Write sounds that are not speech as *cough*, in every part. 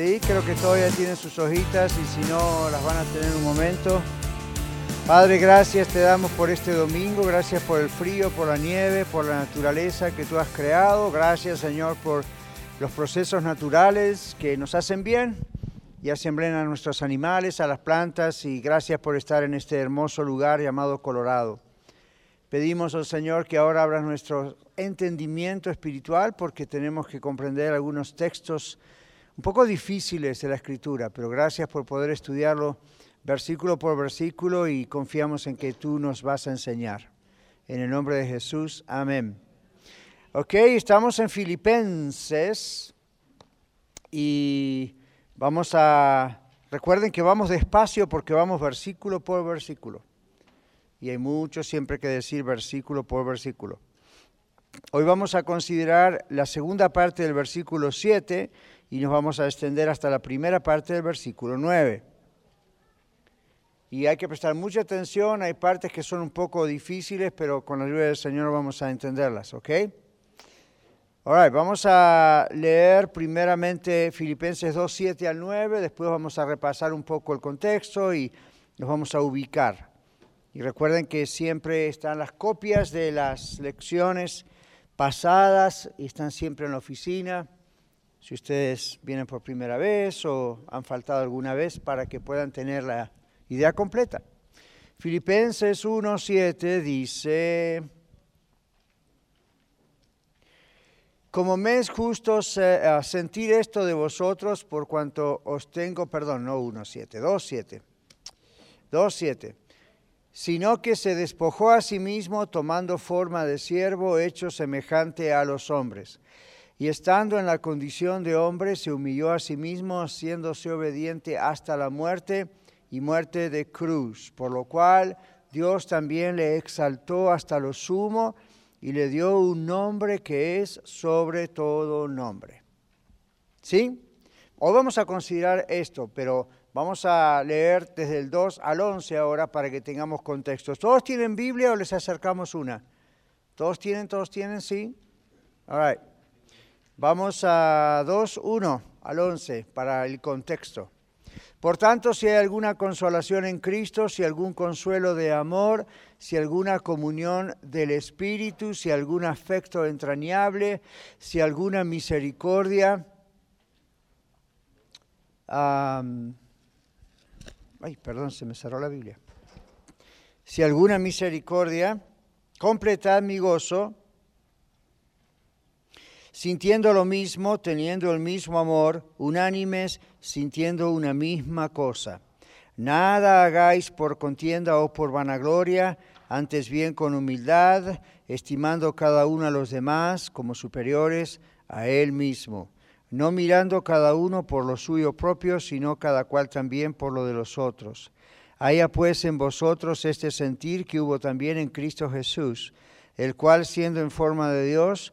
Creo que todavía tienen sus hojitas y si no las van a tener un momento. Padre, gracias te damos por este domingo, gracias por el frío, por la nieve, por la naturaleza que tú has creado. Gracias, Señor, por los procesos naturales que nos hacen bien y hacen bien a nuestros animales, a las plantas y gracias por estar en este hermoso lugar llamado Colorado. Pedimos al Señor que ahora abra nuestro entendimiento espiritual porque tenemos que comprender algunos textos un poco difíciles de la escritura, pero gracias por poder estudiarlo versículo por versículo y confiamos en que tú nos vas a enseñar. En el nombre de Jesús, amén. Ok, estamos en Filipenses y vamos a, recuerden que vamos despacio porque vamos versículo por versículo. Y hay mucho siempre que decir versículo por versículo. Hoy vamos a considerar la segunda parte del versículo 7 y nos vamos a extender hasta la primera parte del versículo 9. Y hay que prestar mucha atención, hay partes que son un poco difíciles, pero con la ayuda del Señor vamos a entenderlas, ¿ok? Ahora, vamos a leer primeramente Filipenses 2, 7 al 9, después vamos a repasar un poco el contexto y nos vamos a ubicar. Y recuerden que siempre están las copias de las lecciones pasadas y están siempre en la oficina si ustedes vienen por primera vez o han faltado alguna vez para que puedan tener la idea completa. Filipenses 1.7 dice, como me es justo sentir esto de vosotros por cuanto os tengo, perdón, no 1.7, 2.7, 2.7, sino que se despojó a sí mismo tomando forma de siervo hecho semejante a los hombres y estando en la condición de hombre, se humilló a sí mismo, haciéndose obediente hasta la muerte y muerte de cruz, por lo cual Dios también le exaltó hasta lo sumo y le dio un nombre que es sobre todo nombre. ¿Sí? Hoy vamos a considerar esto, pero vamos a leer desde el 2 al 11 ahora para que tengamos contextos. ¿Todos tienen Biblia o les acercamos una? ¿Todos tienen? ¿Todos tienen? Sí. All right. Vamos a 2, 1 al 11 para el contexto. Por tanto, si hay alguna consolación en Cristo, si algún consuelo de amor, si alguna comunión del Espíritu, si algún afecto entrañable, si alguna misericordia, ay, perdón, se me cerró la Biblia. Si alguna misericordia, completad mi gozo sintiendo lo mismo, teniendo el mismo amor, unánimes, sintiendo una misma cosa. Nada hagáis por contienda o por vanagloria, antes bien con humildad, estimando cada uno a los demás como superiores a él mismo, no mirando cada uno por lo suyo propio, sino cada cual también por lo de los otros. Haya pues en vosotros este sentir que hubo también en Cristo Jesús, el cual siendo en forma de Dios,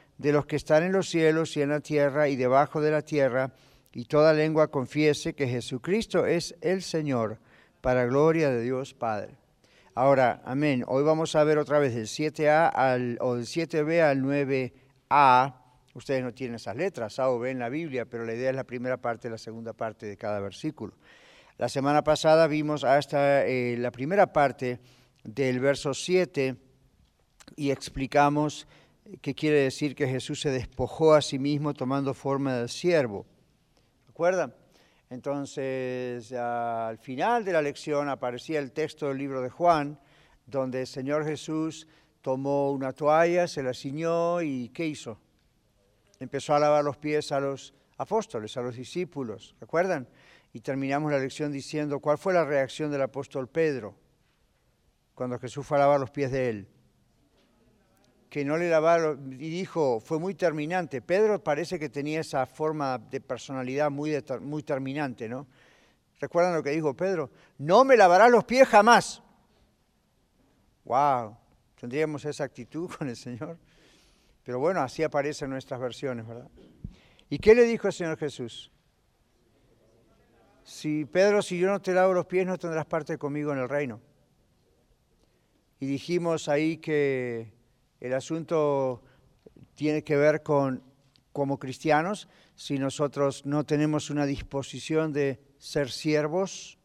de los que están en los cielos y en la tierra y debajo de la tierra, y toda lengua confiese que Jesucristo es el Señor, para gloria de Dios Padre. Ahora, amén. Hoy vamos a ver otra vez del 7A al, o del 7B al 9A. Ustedes no tienen esas letras, A o B en la Biblia, pero la idea es la primera parte la segunda parte de cada versículo. La semana pasada vimos hasta eh, la primera parte del verso 7 y explicamos que quiere decir que Jesús se despojó a sí mismo tomando forma de siervo. ¿Recuerdan? Entonces, al final de la lección aparecía el texto del libro de Juan, donde el Señor Jesús tomó una toalla, se la ciñó y ¿qué hizo? Empezó a lavar los pies a los apóstoles, a los discípulos, ¿recuerdan? Y terminamos la lección diciendo, ¿cuál fue la reacción del apóstol Pedro cuando Jesús fue a lavar los pies de él? Que no le lavaba, y dijo, fue muy terminante. Pedro parece que tenía esa forma de personalidad muy, muy terminante, ¿no? ¿Recuerdan lo que dijo Pedro? No me lavarás los pies jamás. ¡Wow! ¿Tendríamos esa actitud *laughs* con el Señor? Pero bueno, así aparece en nuestras versiones, ¿verdad? ¿Y qué le dijo el Señor Jesús? Si Pedro, si yo no te lavo los pies, no tendrás parte conmigo en el reino. Y dijimos ahí que el asunto tiene que ver con, como cristianos, si nosotros no tenemos una disposición de ser siervos,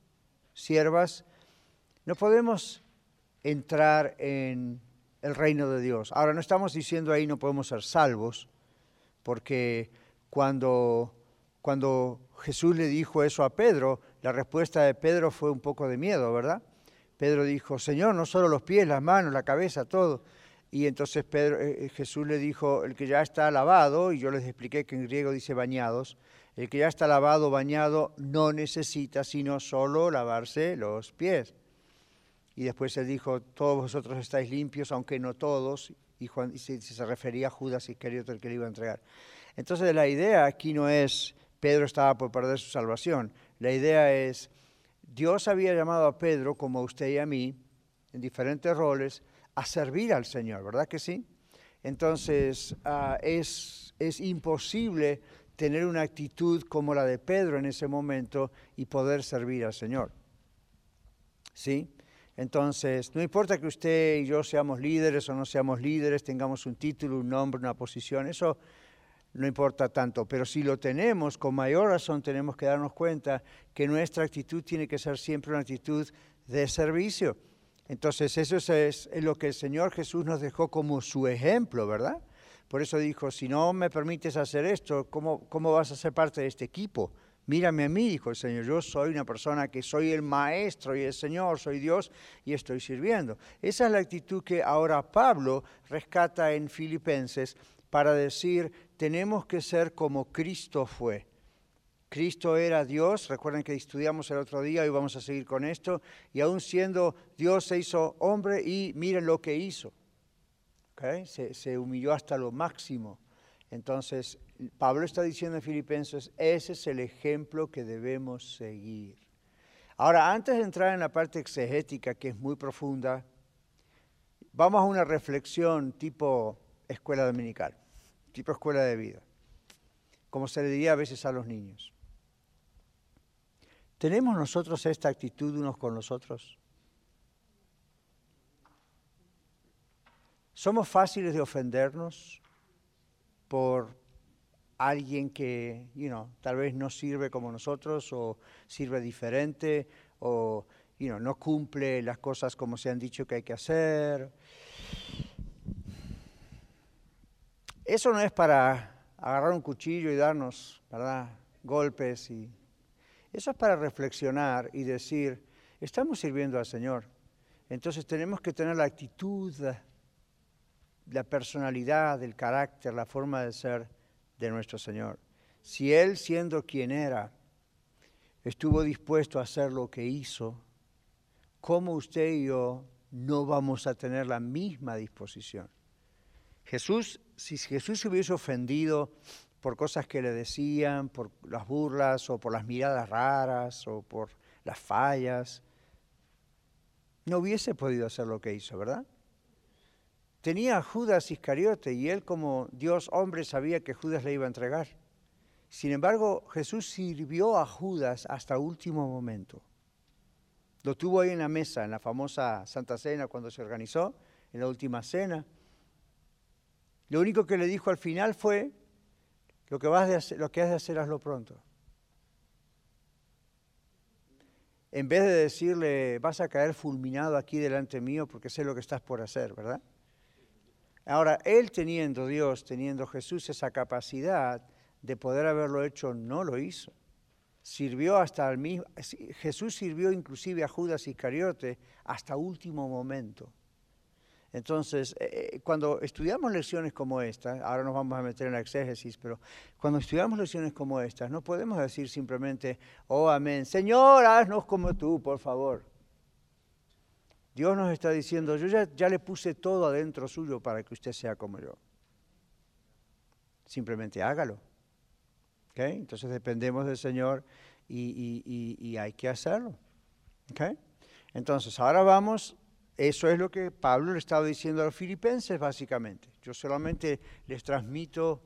siervas, no podemos entrar en el reino de Dios. Ahora, no estamos diciendo ahí no podemos ser salvos, porque cuando, cuando Jesús le dijo eso a Pedro, la respuesta de Pedro fue un poco de miedo, ¿verdad? Pedro dijo, Señor, no solo los pies, las manos, la cabeza, todo. Y entonces Pedro, eh, eh, Jesús le dijo, el que ya está lavado, y yo les expliqué que en griego dice bañados, el que ya está lavado, bañado, no necesita sino solo lavarse los pies. Y después él dijo, todos vosotros estáis limpios, aunque no todos, y, Juan, se, refería a Judas Iscariote, el que le iba a entregar. Entonces la idea aquí no es Pedro estaba por perder su salvación, la idea es Dios había llamado a Pedro, como a usted y a mí, en diferentes roles, a servir al Señor, ¿verdad que sí? Entonces ah, es, es imposible tener una actitud como la de Pedro en ese momento y poder servir al Señor. ¿Sí? Entonces, no importa que usted y yo seamos líderes o no seamos líderes, tengamos un título, un nombre, una posición, eso no importa tanto, pero si lo tenemos, con mayor razón tenemos que darnos cuenta que nuestra actitud tiene que ser siempre una actitud de servicio. Entonces, eso es, lo que el Señor Jesús nos dejó como su ejemplo, ¿verdad? Por eso dijo, si no me permites hacer esto, ¿cómo, cómo vas a ser parte de este equipo? Mírame a mí, dijo el Señor, yo soy una persona que soy el maestro y el Señor, soy Dios y estoy sirviendo. Esa es la actitud que ahora Pablo rescata en Filipenses para decir, tenemos que ser como Cristo fue. Cristo era Dios, recuerden que estudiamos el otro día y vamos a seguir con esto, y aún siendo Dios se hizo hombre y miren lo que hizo. Se, se humilló hasta lo máximo. Entonces, Pablo está diciendo en Filipenses, ese es el ejemplo que debemos seguir. Ahora, antes de entrar en la parte exegética, que es muy profunda, vamos a una reflexión tipo escuela dominical, tipo escuela de vida, como se le diría a veces a los niños. ¿Tenemos nosotros esta actitud unos con los otros? ¿Somos fáciles de ofendernos por alguien que, you know, tal vez no sirve como nosotros o sirve diferente o, you know, no cumple las cosas como se han dicho que hay que hacer. Eso no es para agarrar un cuchillo y darnos, ¿verdad?, golpes y eso es para reflexionar y decir, estamos sirviendo al Señor. Entonces tenemos que tener la actitud, la personalidad, el carácter, la forma de ser de nuestro Señor. Si Él, siendo quien era, estuvo dispuesto a hacer lo que hizo, ¿cómo usted y yo no vamos a tener la misma disposición? Jesús, si Jesús se hubiese ofendido por cosas que le decían, por las burlas o por las miradas raras o por las fallas, no hubiese podido hacer lo que hizo, ¿verdad? Tenía a Judas Iscariote y él como Dios hombre sabía que Judas le iba a entregar. Sin embargo, Jesús sirvió a Judas hasta último momento. Lo tuvo ahí en la mesa, en la famosa Santa Cena cuando se organizó, en la última cena. Lo único que le dijo al final fue, lo que, vas de lo que has de hacer, hazlo pronto. En vez de decirle, vas a caer fulminado aquí delante mío porque sé lo que estás por hacer, ¿verdad? Ahora, él teniendo Dios, teniendo Jesús esa capacidad de poder haberlo hecho, no lo hizo. sirvió hasta el mismo, Jesús sirvió inclusive a Judas Iscariote hasta último momento. Entonces, eh, eh, cuando estudiamos lecciones como esta, ahora nos vamos a meter en la exégesis, pero cuando estudiamos lecciones como estas, no podemos decir simplemente, oh amén, Señor, haznos como tú, por favor. Dios nos está diciendo, yo ya le puse todo adentro suyo para que usted sea como yo. Simplemente hágalo. Entonces dependemos del Señor y, hay que hacerlo. Entonces, ahora vamos, eso es lo que Pablo le estaba diciendo a los filipenses básicamente. Yo solamente les transmito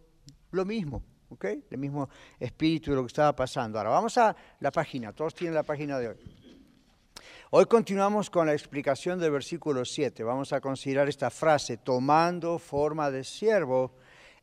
lo mismo, ¿ok? El mismo espíritu de lo que estaba pasando. Ahora vamos a la página, todos tienen la página de hoy. Hoy continuamos con la explicación del versículo 7. Vamos a considerar esta frase, tomando forma de siervo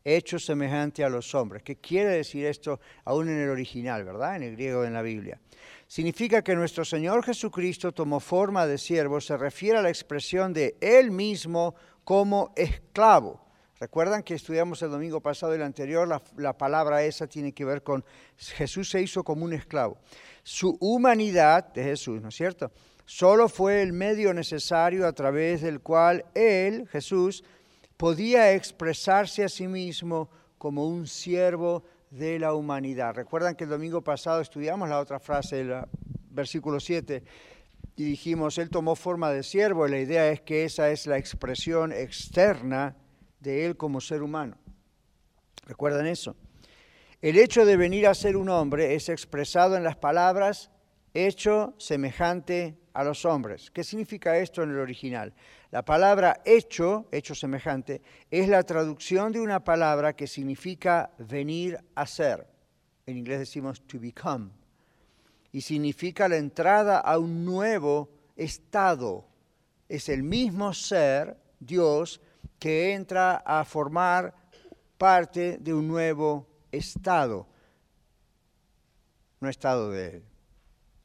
hecho semejante a los hombres. ¿Qué quiere decir esto aún en el original, verdad? En el griego en la Biblia. Significa que nuestro Señor Jesucristo tomó forma de siervo, se refiere a la expresión de Él mismo como esclavo. Recuerdan que estudiamos el domingo pasado y el anterior, la, la, palabra esa tiene que ver con Jesús se hizo como un esclavo. Su humanidad de Jesús, ¿no es cierto? Solo fue el medio necesario a través del cual Él, Jesús, podía expresarse a sí mismo como un siervo de la humanidad. Recuerdan que el domingo pasado estudiamos la otra frase del versículo 7 y dijimos, Él tomó forma de siervo y la idea es que esa es la expresión externa de Él como ser humano. ¿Recuerdan eso? El hecho de venir a ser un hombre es expresado en las palabras hecho semejante a los hombres. ¿Qué significa esto en el original? La palabra hecho, hecho semejante, es la traducción de una palabra que significa venir a ser. En inglés decimos to become. Y significa la entrada a un nuevo estado. Es el mismo ser, Dios, que entra a formar parte de un nuevo estado. No estado de,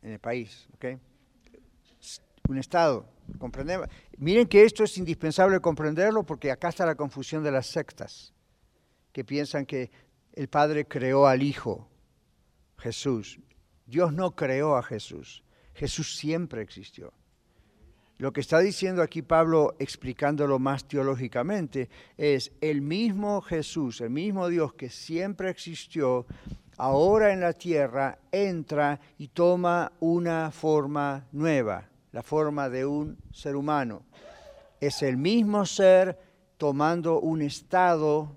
en el país, ¿ok? Un estado Comprendemos. Miren que esto es indispensable comprenderlo porque acá está la confusión de las sectas, que piensan que el Padre creó al Hijo, Jesús. Dios no creó a Jesús, Jesús siempre existió. Lo que está diciendo aquí Pablo, explicándolo más teológicamente, es el mismo Jesús, el mismo Dios que siempre existió, ahora en la tierra entra y toma una forma nueva la forma de un ser humano. Es el mismo ser tomando un estado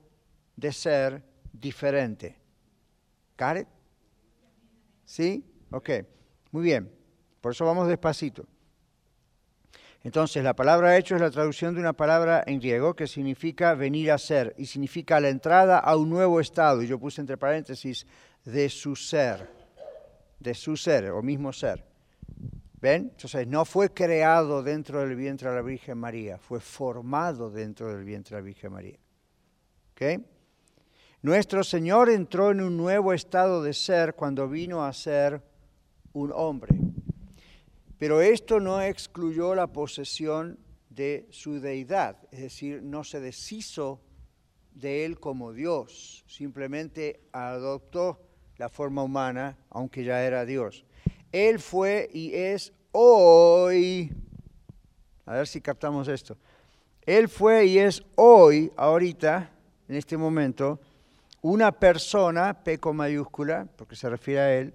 de ser diferente. ¿Got ¿Sí? Ok, muy bien. Por eso vamos despacito. Entonces, la palabra hecho es la traducción de una palabra en griego que significa venir a ser y significa la entrada a un nuevo estado. Y yo puse entre paréntesis de su ser, de su ser o mismo ser. Entonces no fue creado dentro del vientre de la Virgen María, fue formado dentro del vientre de la Virgen María. ¿Ok? Nuestro Señor entró en un nuevo estado de ser cuando vino a ser un hombre. Pero esto no excluyó la posesión de su deidad, es decir, no se deshizo de él como Dios, simplemente adoptó la forma humana, aunque ya era Dios. Él fue y es hoy, a ver si captamos esto, Él fue y es hoy, ahorita, en este momento, una persona, P con mayúscula, porque se refiere a Él,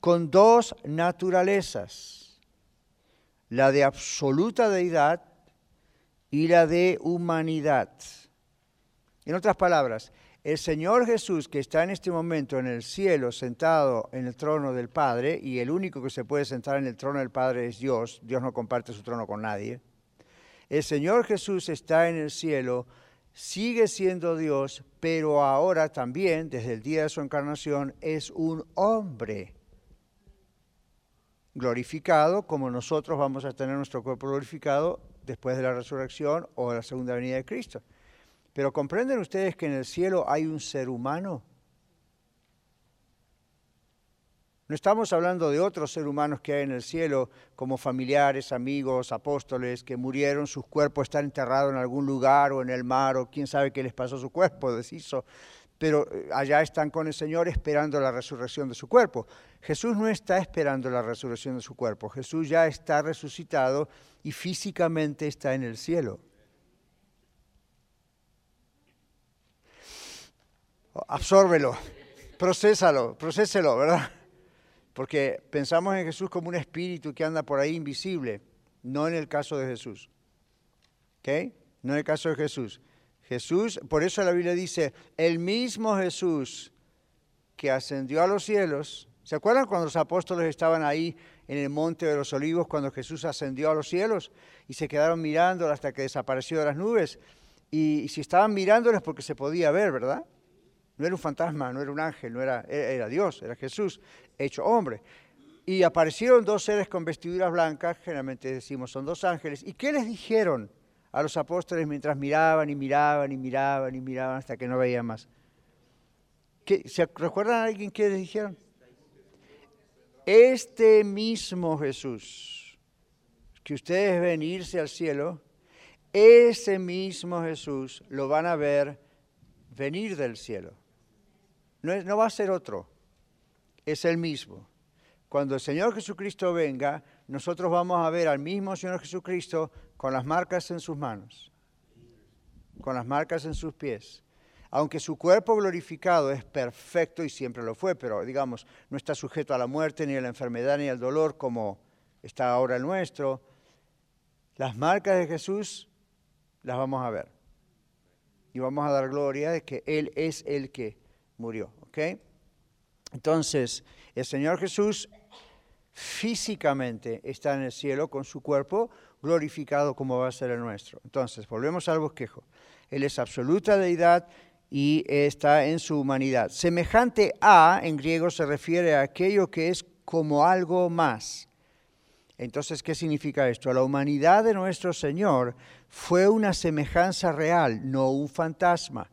con dos naturalezas, la de absoluta deidad y la de humanidad. En otras palabras, el Señor Jesús que está en este momento en el cielo sentado en el trono del Padre, y el único que se puede sentar en el trono del Padre es Dios, Dios no comparte su trono con nadie, el Señor Jesús está en el cielo, sigue siendo Dios, pero ahora también, desde el día de su encarnación, es un hombre glorificado, como nosotros vamos a tener nuestro cuerpo glorificado después de la resurrección o la segunda venida de Cristo. Pero comprenden ustedes que en el cielo hay un ser humano. No estamos hablando de otros seres humanos que hay en el cielo, como familiares, amigos, apóstoles, que murieron, sus cuerpos están enterrados en algún lugar o en el mar, o quién sabe qué les pasó a su cuerpo, *laughs* deshizo. pero eh, allá están con el Señor esperando la resurrección de su cuerpo. Jesús no está esperando la resurrección de su cuerpo, Jesús ya está resucitado y físicamente está en el cielo. Absórbelo, procésalo, procéselo, ¿verdad? Porque pensamos en Jesús como un espíritu que anda por ahí invisible, no en el caso de Jesús. ¿Ok? No en el caso de Jesús. Jesús, por eso la Biblia dice, el mismo Jesús que ascendió a los cielos, ¿se acuerdan cuando los apóstoles estaban ahí en el monte de los olivos cuando Jesús ascendió a los cielos y se quedaron mirando hasta que desapareció de las nubes? Y, si estaban mirándoles porque se podía ver, ¿verdad? No era un fantasma, no era un ángel, no era, era Dios, era Jesús, hecho hombre. Y aparecieron dos seres con vestiduras blancas, generalmente decimos son dos ángeles. ¿Y qué les dijeron? a los apóstoles mientras miraban y miraban y miraban y miraban hasta que no veían más. ¿Se recuerdan a alguien que les dijeron? Este mismo Jesús que ustedes ven irse al cielo, ese mismo Jesús lo van a ver venir del cielo. No, no va a ser otro, es el mismo. Cuando el Señor Jesucristo venga, nosotros vamos a ver al mismo Señor Jesucristo con las marcas en sus manos, con las marcas en sus pies. Aunque su cuerpo glorificado es perfecto y siempre lo fue, pero digamos, no está sujeto a la muerte, ni a la enfermedad, ni al dolor como está ahora el nuestro, las marcas de Jesús las vamos a ver. Y vamos a dar gloria de que Él es el que murió. ¿ok? Entonces, el Señor Jesús físicamente está en el cielo con su cuerpo glorificado como va a ser el nuestro. Entonces, volvemos al bosquejo. Él es absoluta deidad y está en su humanidad. Semejante a, en griego, se refiere a aquello que es como algo más. Entonces, ¿qué significa esto? La humanidad de nuestro Señor fue una semejanza real, no un fantasma,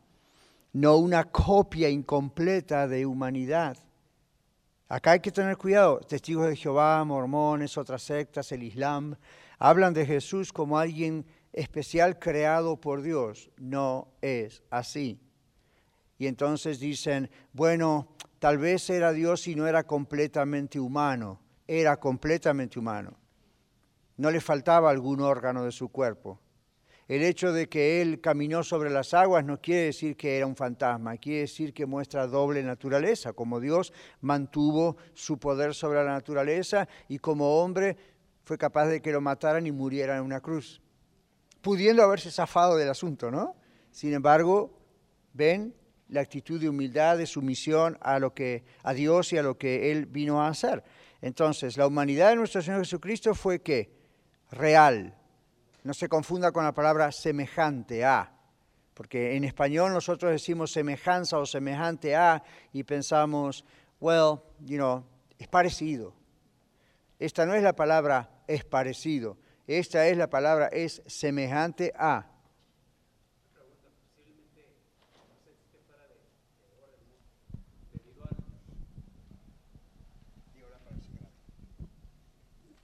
no una copia incompleta de humanidad. Acá hay que tener cuidado. Testigos de Jehová, mormones, otras sectas, el Islam, hablan de Jesús como alguien especial creado por Dios. No es así. Y entonces dicen, bueno, tal vez era Dios y no era completamente humano. Era completamente humano. No le faltaba algún órgano de su cuerpo. El hecho de que él caminó sobre las aguas no quiere decir que era un fantasma, quiere decir que muestra doble naturaleza, como Dios mantuvo su poder sobre la naturaleza y como hombre fue capaz de que lo mataran y muriera en una cruz, pudiendo haberse zafado del asunto, ¿no? Sin embargo, ven la actitud de humildad, de sumisión a lo que a Dios y a lo que él vino a hacer. Entonces, la humanidad de nuestro Señor Jesucristo fue qué? Real, no se confunda con la palabra semejante a, porque en español nosotros decimos semejanza o semejante a y pensamos, well, you know, es parecido. Esta no es la palabra es parecido, esta es la palabra es semejante a.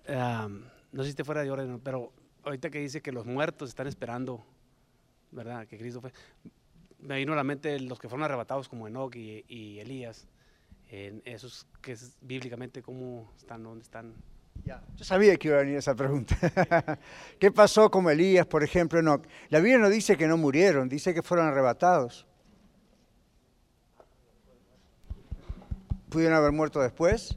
no sé si esté fuera de orden, pero ahorita que dice que los muertos están esperando, ¿verdad? Que Cristo fue. Me vino a la mente los que fueron arrebatados como Enoch y, Elías. En esos que es bíblicamente cómo están, dónde están. Ya, yo sabía que iba a venir esa pregunta. *laughs* ¿Qué pasó con Elías, por ejemplo, Enoch? La Biblia no dice que no murieron, dice que fueron arrebatados. ¿Pudieron haber muerto después?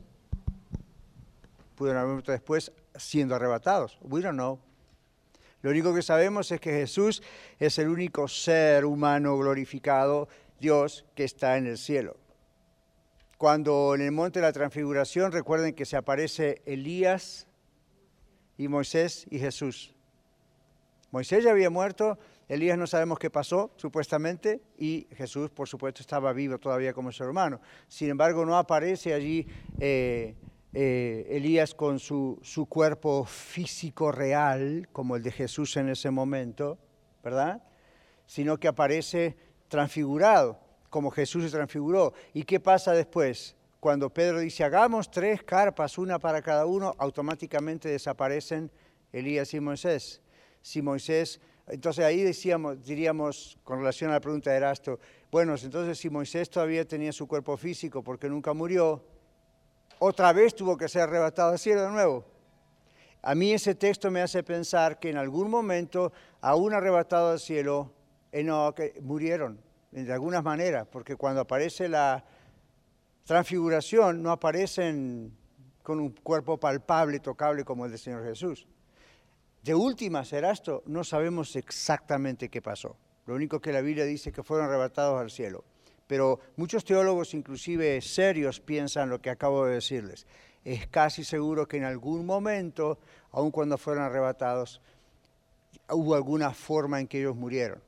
¿Pudieron haber muerto después siendo arrebatados? We don't know. Lo único que sabemos es que Jesús es el único ser humano glorificado, Dios, que está en el cielo. Cuando en el monte de la transfiguración, recuerden que se aparece Elías y Moisés y Jesús. Moisés ya había muerto, Elías no sabemos qué pasó, supuestamente, y Jesús, por supuesto, estaba vivo todavía como ser humano. Sin embargo, no aparece allí eh, eh, Elías con su, su, cuerpo físico real, como el de Jesús en ese momento, ¿verdad? Sino que aparece transfigurado, como Jesús se transfiguró. ¿Y qué pasa después? Cuando Pedro dice, hagamos tres carpas, una para cada uno, automáticamente desaparecen Elías y Moisés. Si Moisés Entonces ahí decíamos, diríamos, con relación a la pregunta de Erasto, bueno, entonces si Moisés todavía tenía su cuerpo físico porque nunca murió, otra vez tuvo que ser arrebatado al cielo de nuevo. A mí ese texto me hace pensar que en algún momento, aún arrebatado al cielo, que murieron de alguna manera, porque cuando aparece la transfiguración no aparecen con un cuerpo palpable, tocable como el del Señor Jesús. De última, esto, no sabemos exactamente qué pasó. Lo único que la Biblia dice que fueron arrebatados al cielo. Pero muchos teólogos, inclusive serios, piensan lo que acabo de decirles. Es casi seguro que en algún momento, aun cuando fueron arrebatados, hubo alguna forma en que ellos murieron.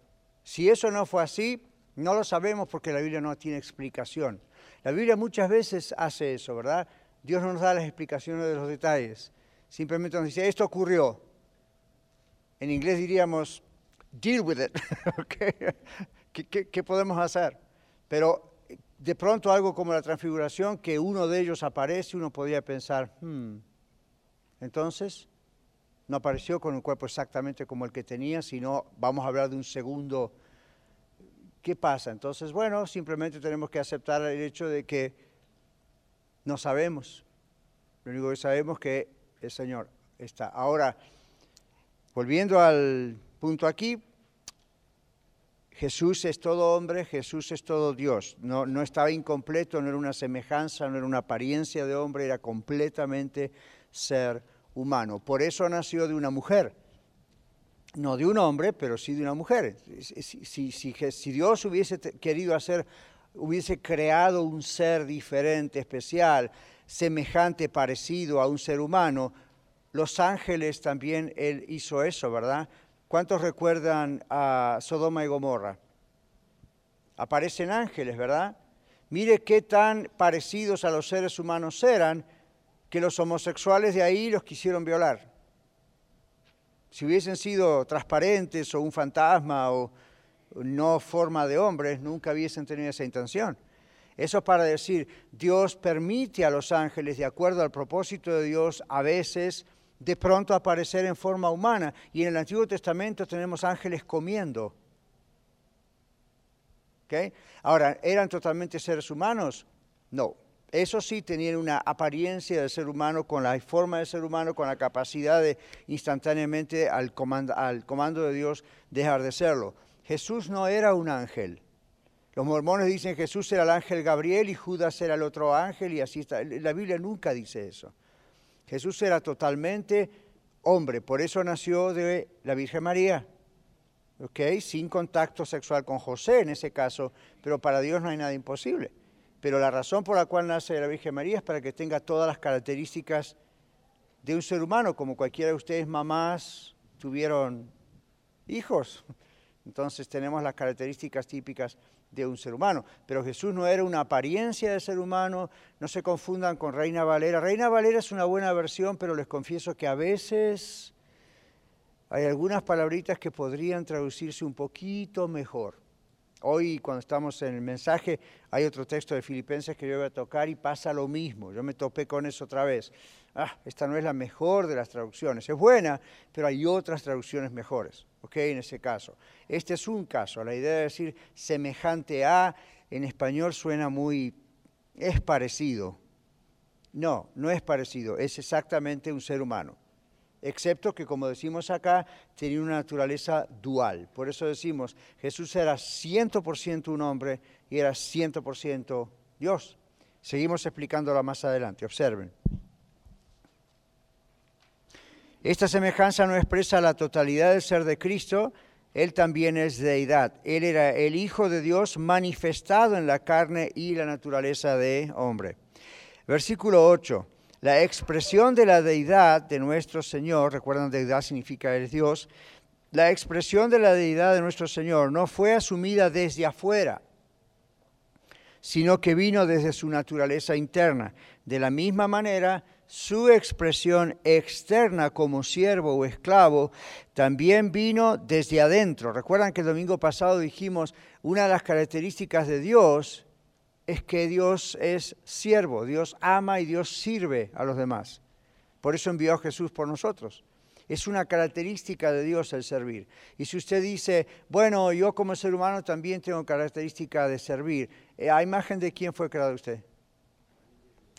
Si eso no fue así, no lo sabemos porque la Biblia no tiene explicación. La Biblia muchas veces hace eso, ¿verdad? Dios no nos da las explicaciones de los detalles. Simplemente nos dice, esto ocurrió. En inglés diríamos, deal with it. *laughs* *laughs* ¿Qué, podemos hacer? Pero de pronto algo como la transfiguración, que uno de ellos aparece, uno podría pensar, hmm, entonces no apareció con un cuerpo exactamente como el que tenía, sino vamos a hablar de un segundo. ¿Qué pasa? Entonces, bueno, simplemente tenemos que aceptar el hecho de que no sabemos. Lo único que sabemos es que el Señor está. Ahora, volviendo al punto aquí, Jesús es todo hombre, Jesús es todo Dios. No, no estaba incompleto, no era una semejanza, no era una apariencia de hombre, era completamente ser humano. Por eso nació de una mujer. No de un hombre, pero sí de una mujer. Si, si, Dios hubiese querido hacer, hubiese creado un ser diferente, especial, semejante, parecido a un ser humano, los ángeles también él hizo eso, ¿verdad? ¿Cuántos recuerdan a Sodoma y Gomorra? Aparecen ángeles, ¿verdad? Mire qué tan parecidos a los seres humanos eran que los homosexuales de ahí los quisieron violar. Si hubiesen sido transparentes o un fantasma o no forma de hombres, nunca hubiesen tenido esa intención. Eso para decir, Dios permite a los ángeles, de acuerdo al propósito de Dios, a veces de pronto aparecer en forma humana. Y en el Antiguo Testamento tenemos ángeles comiendo. Ahora, ¿eran totalmente seres humanos? No. Eso sí, tenían una apariencia de ser humano, con la forma de ser humano, con la capacidad de instantáneamente al comando, al comando de Dios dejar de serlo. Jesús no era un ángel. Los mormones dicen Jesús era el ángel Gabriel y Judas era el otro ángel y así está. La Biblia nunca dice eso. Jesús era totalmente hombre, por eso nació de la Virgen María. ¿Ok? Sin contacto sexual con José en ese caso, pero para Dios no hay nada imposible. Pero la razón por la cual nace la Virgen María es para que tenga todas las características de un ser humano, como cualquiera de ustedes mamás tuvieron hijos. *laughs* Entonces tenemos las características típicas de un ser humano. Pero Jesús no era una apariencia de ser humano, no se confundan con Reina Valera. Reina Valera es una buena versión, pero les confieso que a veces hay algunas palabritas que podrían traducirse un poquito mejor. Hoy cuando estamos en el mensaje hay otro texto de Filipenses que yo voy a tocar y pasa lo mismo. Yo me topé con eso otra vez. Ah, esta no es la mejor de las traducciones. Es buena, pero hay otras traducciones mejores. ¿Ok? En ese caso. Este es un caso. La idea de decir semejante a en español suena muy... es parecido. No, no es parecido. Es exactamente un ser humano excepto que, como decimos acá, tenía una naturaleza dual. Por eso decimos, Jesús era 100% un hombre y era 100% Dios. Seguimos explicándolo más adelante, observen. Esta semejanza no expresa la totalidad del ser de Cristo, Él también es deidad. Él era el Hijo de Dios manifestado en la carne y la naturaleza de hombre. Versículo 8. La expresión de la deidad de nuestro Señor, recuerdan, deidad significa el Dios, la expresión de la deidad de nuestro Señor no fue asumida desde afuera, sino que vino desde su naturaleza interna. De la misma manera, su expresión externa como siervo o esclavo también vino desde adentro. Recuerdan que el domingo pasado dijimos, una de las características de Dios es que Dios es siervo, Dios ama y Dios sirve a los demás. Por eso envió a Jesús por nosotros. Es una característica de Dios el servir. Y si usted dice, bueno, yo como ser humano también tengo característica de servir, eh, ¿a imagen de quién fue creado usted?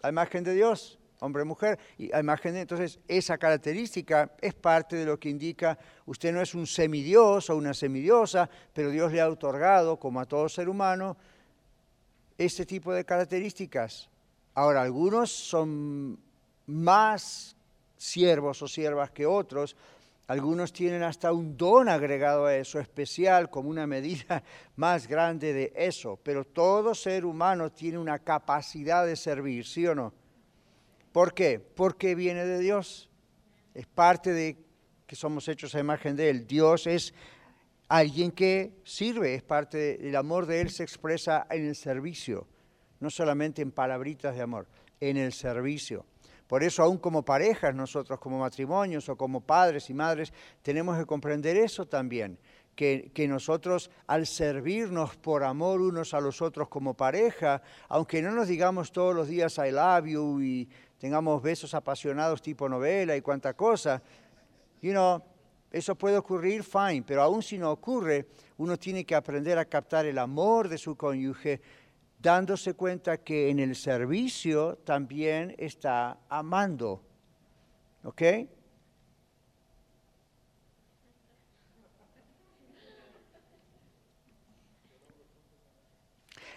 A imagen de Dios, hombre, mujer, y a imagen de, entonces esa característica es parte de lo que indica usted no es un semidios o una semidiosa, pero Dios le ha otorgado, como a todo ser humano, este tipo de características. Ahora, algunos son más siervos o siervas que otros, algunos tienen hasta un don agregado a eso especial, como una medida *laughs* más grande de eso, pero todo ser humano tiene una capacidad de servir, ¿sí o no? ¿Por qué? Porque viene de Dios. Es parte de que somos hechos a imagen de Él. Dios es alguien que sirve, es parte del amor de Él se expresa en el servicio, no solamente en palabritas de amor, en el servicio. Por eso, aún como parejas, nosotros como matrimonios o como padres y madres, tenemos que comprender eso también, que, que, nosotros al servirnos por amor unos a los otros como pareja, aunque no nos digamos todos los días I love you y tengamos besos apasionados tipo novela y cuánta cosa, you know, eso puede ocurrir, fine, pero aún si no ocurre, uno tiene que aprender a captar el amor de su cónyuge dándose cuenta que en el servicio también está amando. ¿Ok?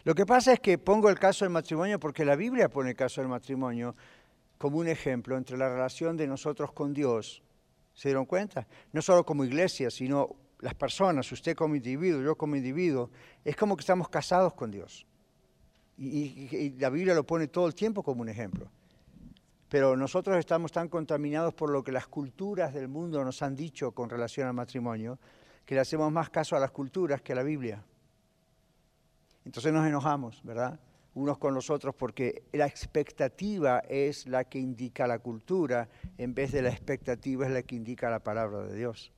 Lo que pasa es que pongo el caso del matrimonio porque la Biblia pone el caso del matrimonio como un ejemplo entre la relación de nosotros con Dios. ¿Se dieron cuenta? No solo como iglesia, sino las personas, usted como individuo, yo como individuo, es como que estamos casados con Dios. Y, la Biblia lo pone todo el tiempo como un ejemplo. Pero nosotros estamos tan contaminados por lo que las culturas del mundo nos han dicho con relación al matrimonio, que le hacemos más caso a las culturas que a la Biblia. Entonces nos enojamos, ¿verdad? Unos con los otros porque la expectativa es la que indica la cultura, en vez de la expectativa es la que indica la palabra de Dios.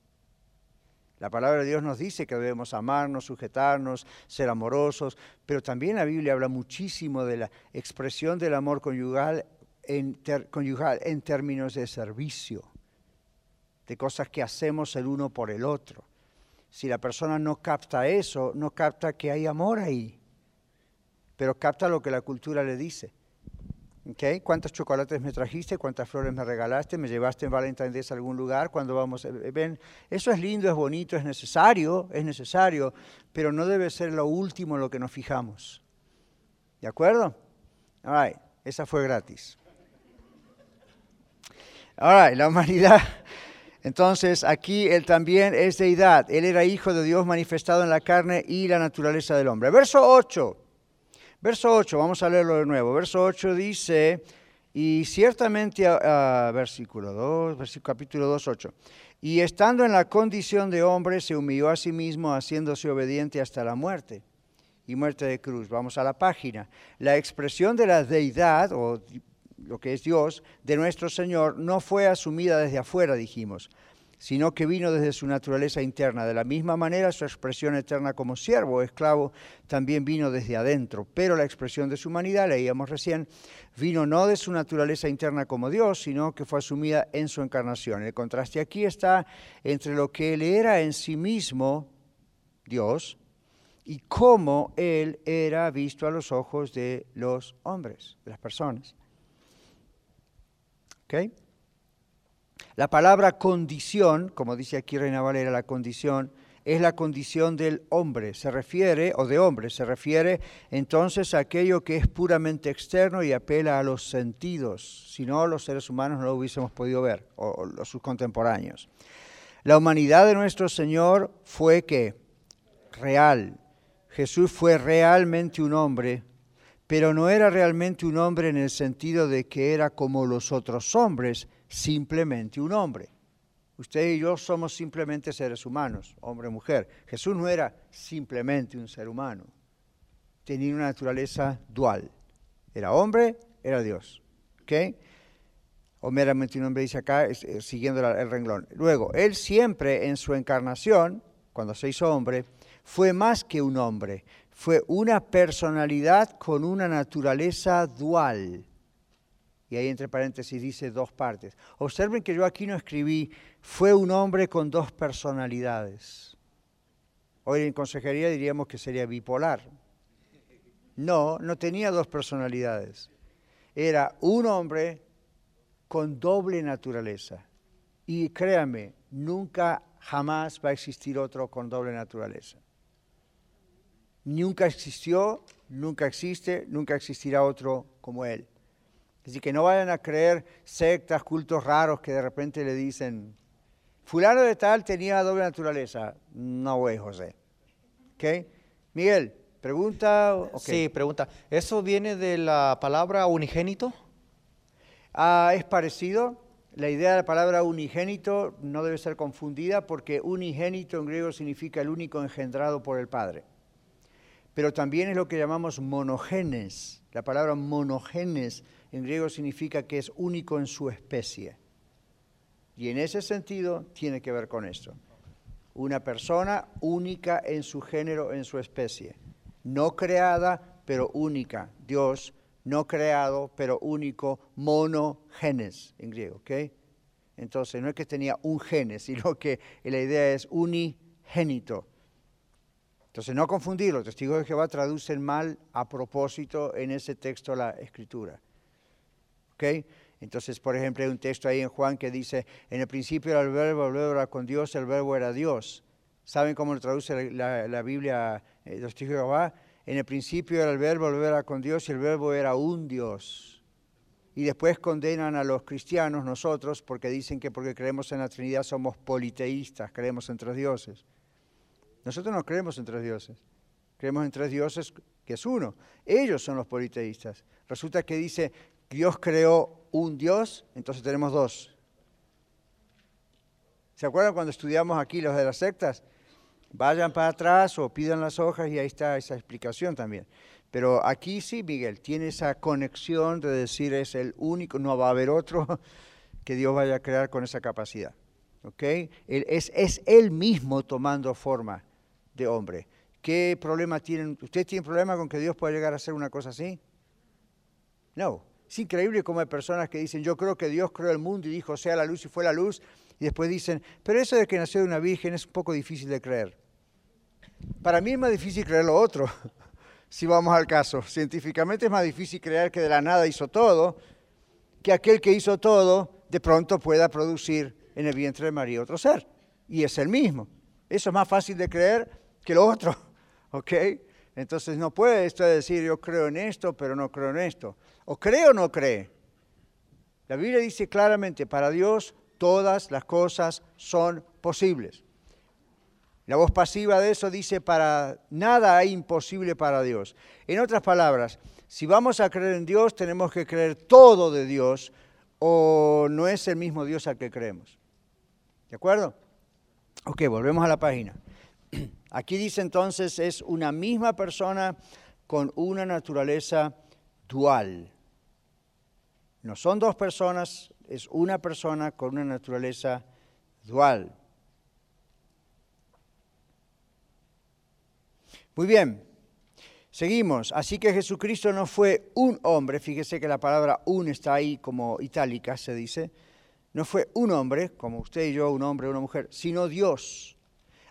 La palabra de Dios nos dice que debemos amarnos, sujetarnos, ser amorosos, pero también la Biblia habla muchísimo de la expresión del amor conyugal en, en términos de servicio, de cosas que hacemos el uno por el otro. Si la persona no capta eso, no capta que hay amor ahí, pero capta lo que la cultura le dice. Okay. ¿Cuántos chocolates me trajiste? ¿Cuántas flores me regalaste? ¿Me llevaste en Valentine's a algún lugar? Cuando vamos, ven, eso es lindo, es bonito, es necesario, es necesario, pero no debe ser lo último en lo que nos fijamos. ¿De acuerdo? All right, esa fue gratis. All right, la humanidad. Entonces, aquí él también es deidad. Él era hijo de Dios manifestado en la carne y la naturaleza del hombre. Verso 8. Verso 8, vamos a leerlo de nuevo. Verso 8 dice, y ciertamente, uh, versículo 2, versículo, capítulo 2, 8, y estando en la condición de hombre, se humilló a sí mismo, haciéndose obediente hasta la muerte y muerte de cruz. Vamos a la página. La expresión de la deidad, o lo que es Dios, de nuestro Señor, no fue asumida desde afuera, dijimos, sino que vino desde su naturaleza interna. De la misma manera, su expresión eterna como siervo o esclavo también vino desde adentro, pero la expresión de su humanidad, leíamos recién, vino no de su naturaleza interna como Dios, sino que fue asumida en su encarnación. El contraste aquí está entre lo que él era en sí mismo, Dios, y cómo él era visto a los ojos de los hombres, de las personas. ¿Okay? La palabra condición, como dice aquí Reina Valera, la condición es la condición del hombre, se refiere, o de hombre, se refiere entonces a aquello que es puramente externo y apela a los sentidos, si no los seres humanos no lo hubiésemos podido ver, o, los sus contemporáneos. La humanidad de nuestro Señor fue que real. Jesús fue realmente un hombre, pero no era realmente un hombre en el sentido de que era como los otros hombres, simplemente un hombre. Usted y yo somos simplemente seres humanos, hombre mujer. Jesús no era simplemente un ser humano. Tenía una naturaleza dual. Era hombre, era Dios. ¿Ok? O meramente un hombre dice acá, siguiendo el renglón. Luego, él siempre en su encarnación, cuando se hizo hombre, fue más que un hombre. Fue una personalidad con una naturaleza dual Y ahí entre paréntesis dice dos partes. Observen que yo aquí no escribí, fue un hombre con dos personalidades. Hoy en consejería diríamos que sería bipolar. No, no tenía dos personalidades. Era un hombre con doble naturaleza. Y créame, nunca, jamás va a existir otro con doble naturaleza. Nunca existió, nunca existe, nunca existirá otro como él. Así que no vayan a creer sectas, cultos raros que de repente le dicen, fulano de tal tenía doble naturaleza. No, güey, José. ¿Ok? Miguel, pregunta. Sí, pregunta. ¿Eso viene de la palabra unigénito? Ah, es parecido. La idea de la palabra unigénito no debe ser confundida porque unigénito en griego significa el único engendrado por el Padre. Pero también es lo que llamamos monogenes. La palabra monogenes en griego significa que es único en su especie. Y en ese sentido tiene que ver con esto. Una persona única en su género, en su especie. No creada, pero única. Dios no creado, pero único, monogenes en griego, ¿ok? Entonces, no es que tenía un genes, *laughs* sino que la idea es unigénito. Entonces, no confundirlo, testigos de Jehová traducen mal a propósito en ese texto la escritura. ¿Ok? Entonces, por ejemplo, hay un texto ahí en Juan que dice, en el principio era el verbo, el verbo era con Dios, el verbo era Dios. ¿Saben cómo lo traduce la, Biblia eh, testigos de Jehová? En el principio era el verbo, el verbo era con Dios y el verbo era un Dios. Y después condenan a los cristianos, nosotros, porque dicen que porque creemos en la Trinidad somos politeístas, creemos en tres dioses. Nosotros no creemos en tres dioses, creemos en tres dioses que es uno. Ellos son los politeístas. Resulta que dice, Dios creó un Dios, entonces tenemos dos. ¿Se acuerdan cuando estudiamos aquí los de las sectas? Vayan para atrás o pidan las hojas y ahí está esa explicación también. Pero aquí sí, Miguel, tiene esa conexión de decir es el único, no va a haber otro *laughs* que Dios vaya a crear con esa capacidad. ¿Ok? Es, es Él mismo tomando forma de hombre. ¿Qué problema tienen? ¿Ustedes tienen problema con que Dios pueda llegar a hacer una cosa así? No. Es increíble cómo hay personas que dicen, yo creo que Dios creó el mundo y dijo, sea la luz y fue la luz, y después dicen, pero eso de que nació de una virgen es un poco difícil de creer. Para mí es más difícil creer lo otro, *laughs* si vamos al caso. Científicamente es más difícil creer que de la nada hizo todo, que aquel que hizo todo de pronto pueda producir en el vientre de María otro ser. Y es el mismo. Eso es más fácil de creer que lo otro. *laughs* ¿Ok? Entonces no puede esto decir yo creo en esto, pero no creo en esto. O cree o no cree. La Biblia dice claramente, para Dios todas las cosas son posibles. La voz pasiva de eso dice, para nada hay imposible para Dios. En otras palabras, si vamos a creer en Dios, tenemos que creer todo de Dios o no es el mismo Dios al que creemos. ¿De acuerdo? Ok, volvemos a la página. *clears throat* Aquí dice entonces, es una misma persona con una naturaleza dual. No son dos personas, es una persona con una naturaleza dual. Muy bien, seguimos. Así que Jesucristo no fue un hombre, fíjese que la palabra un está ahí como itálica, se dice. No fue un hombre, como usted y yo, un hombre, una mujer, sino Dios.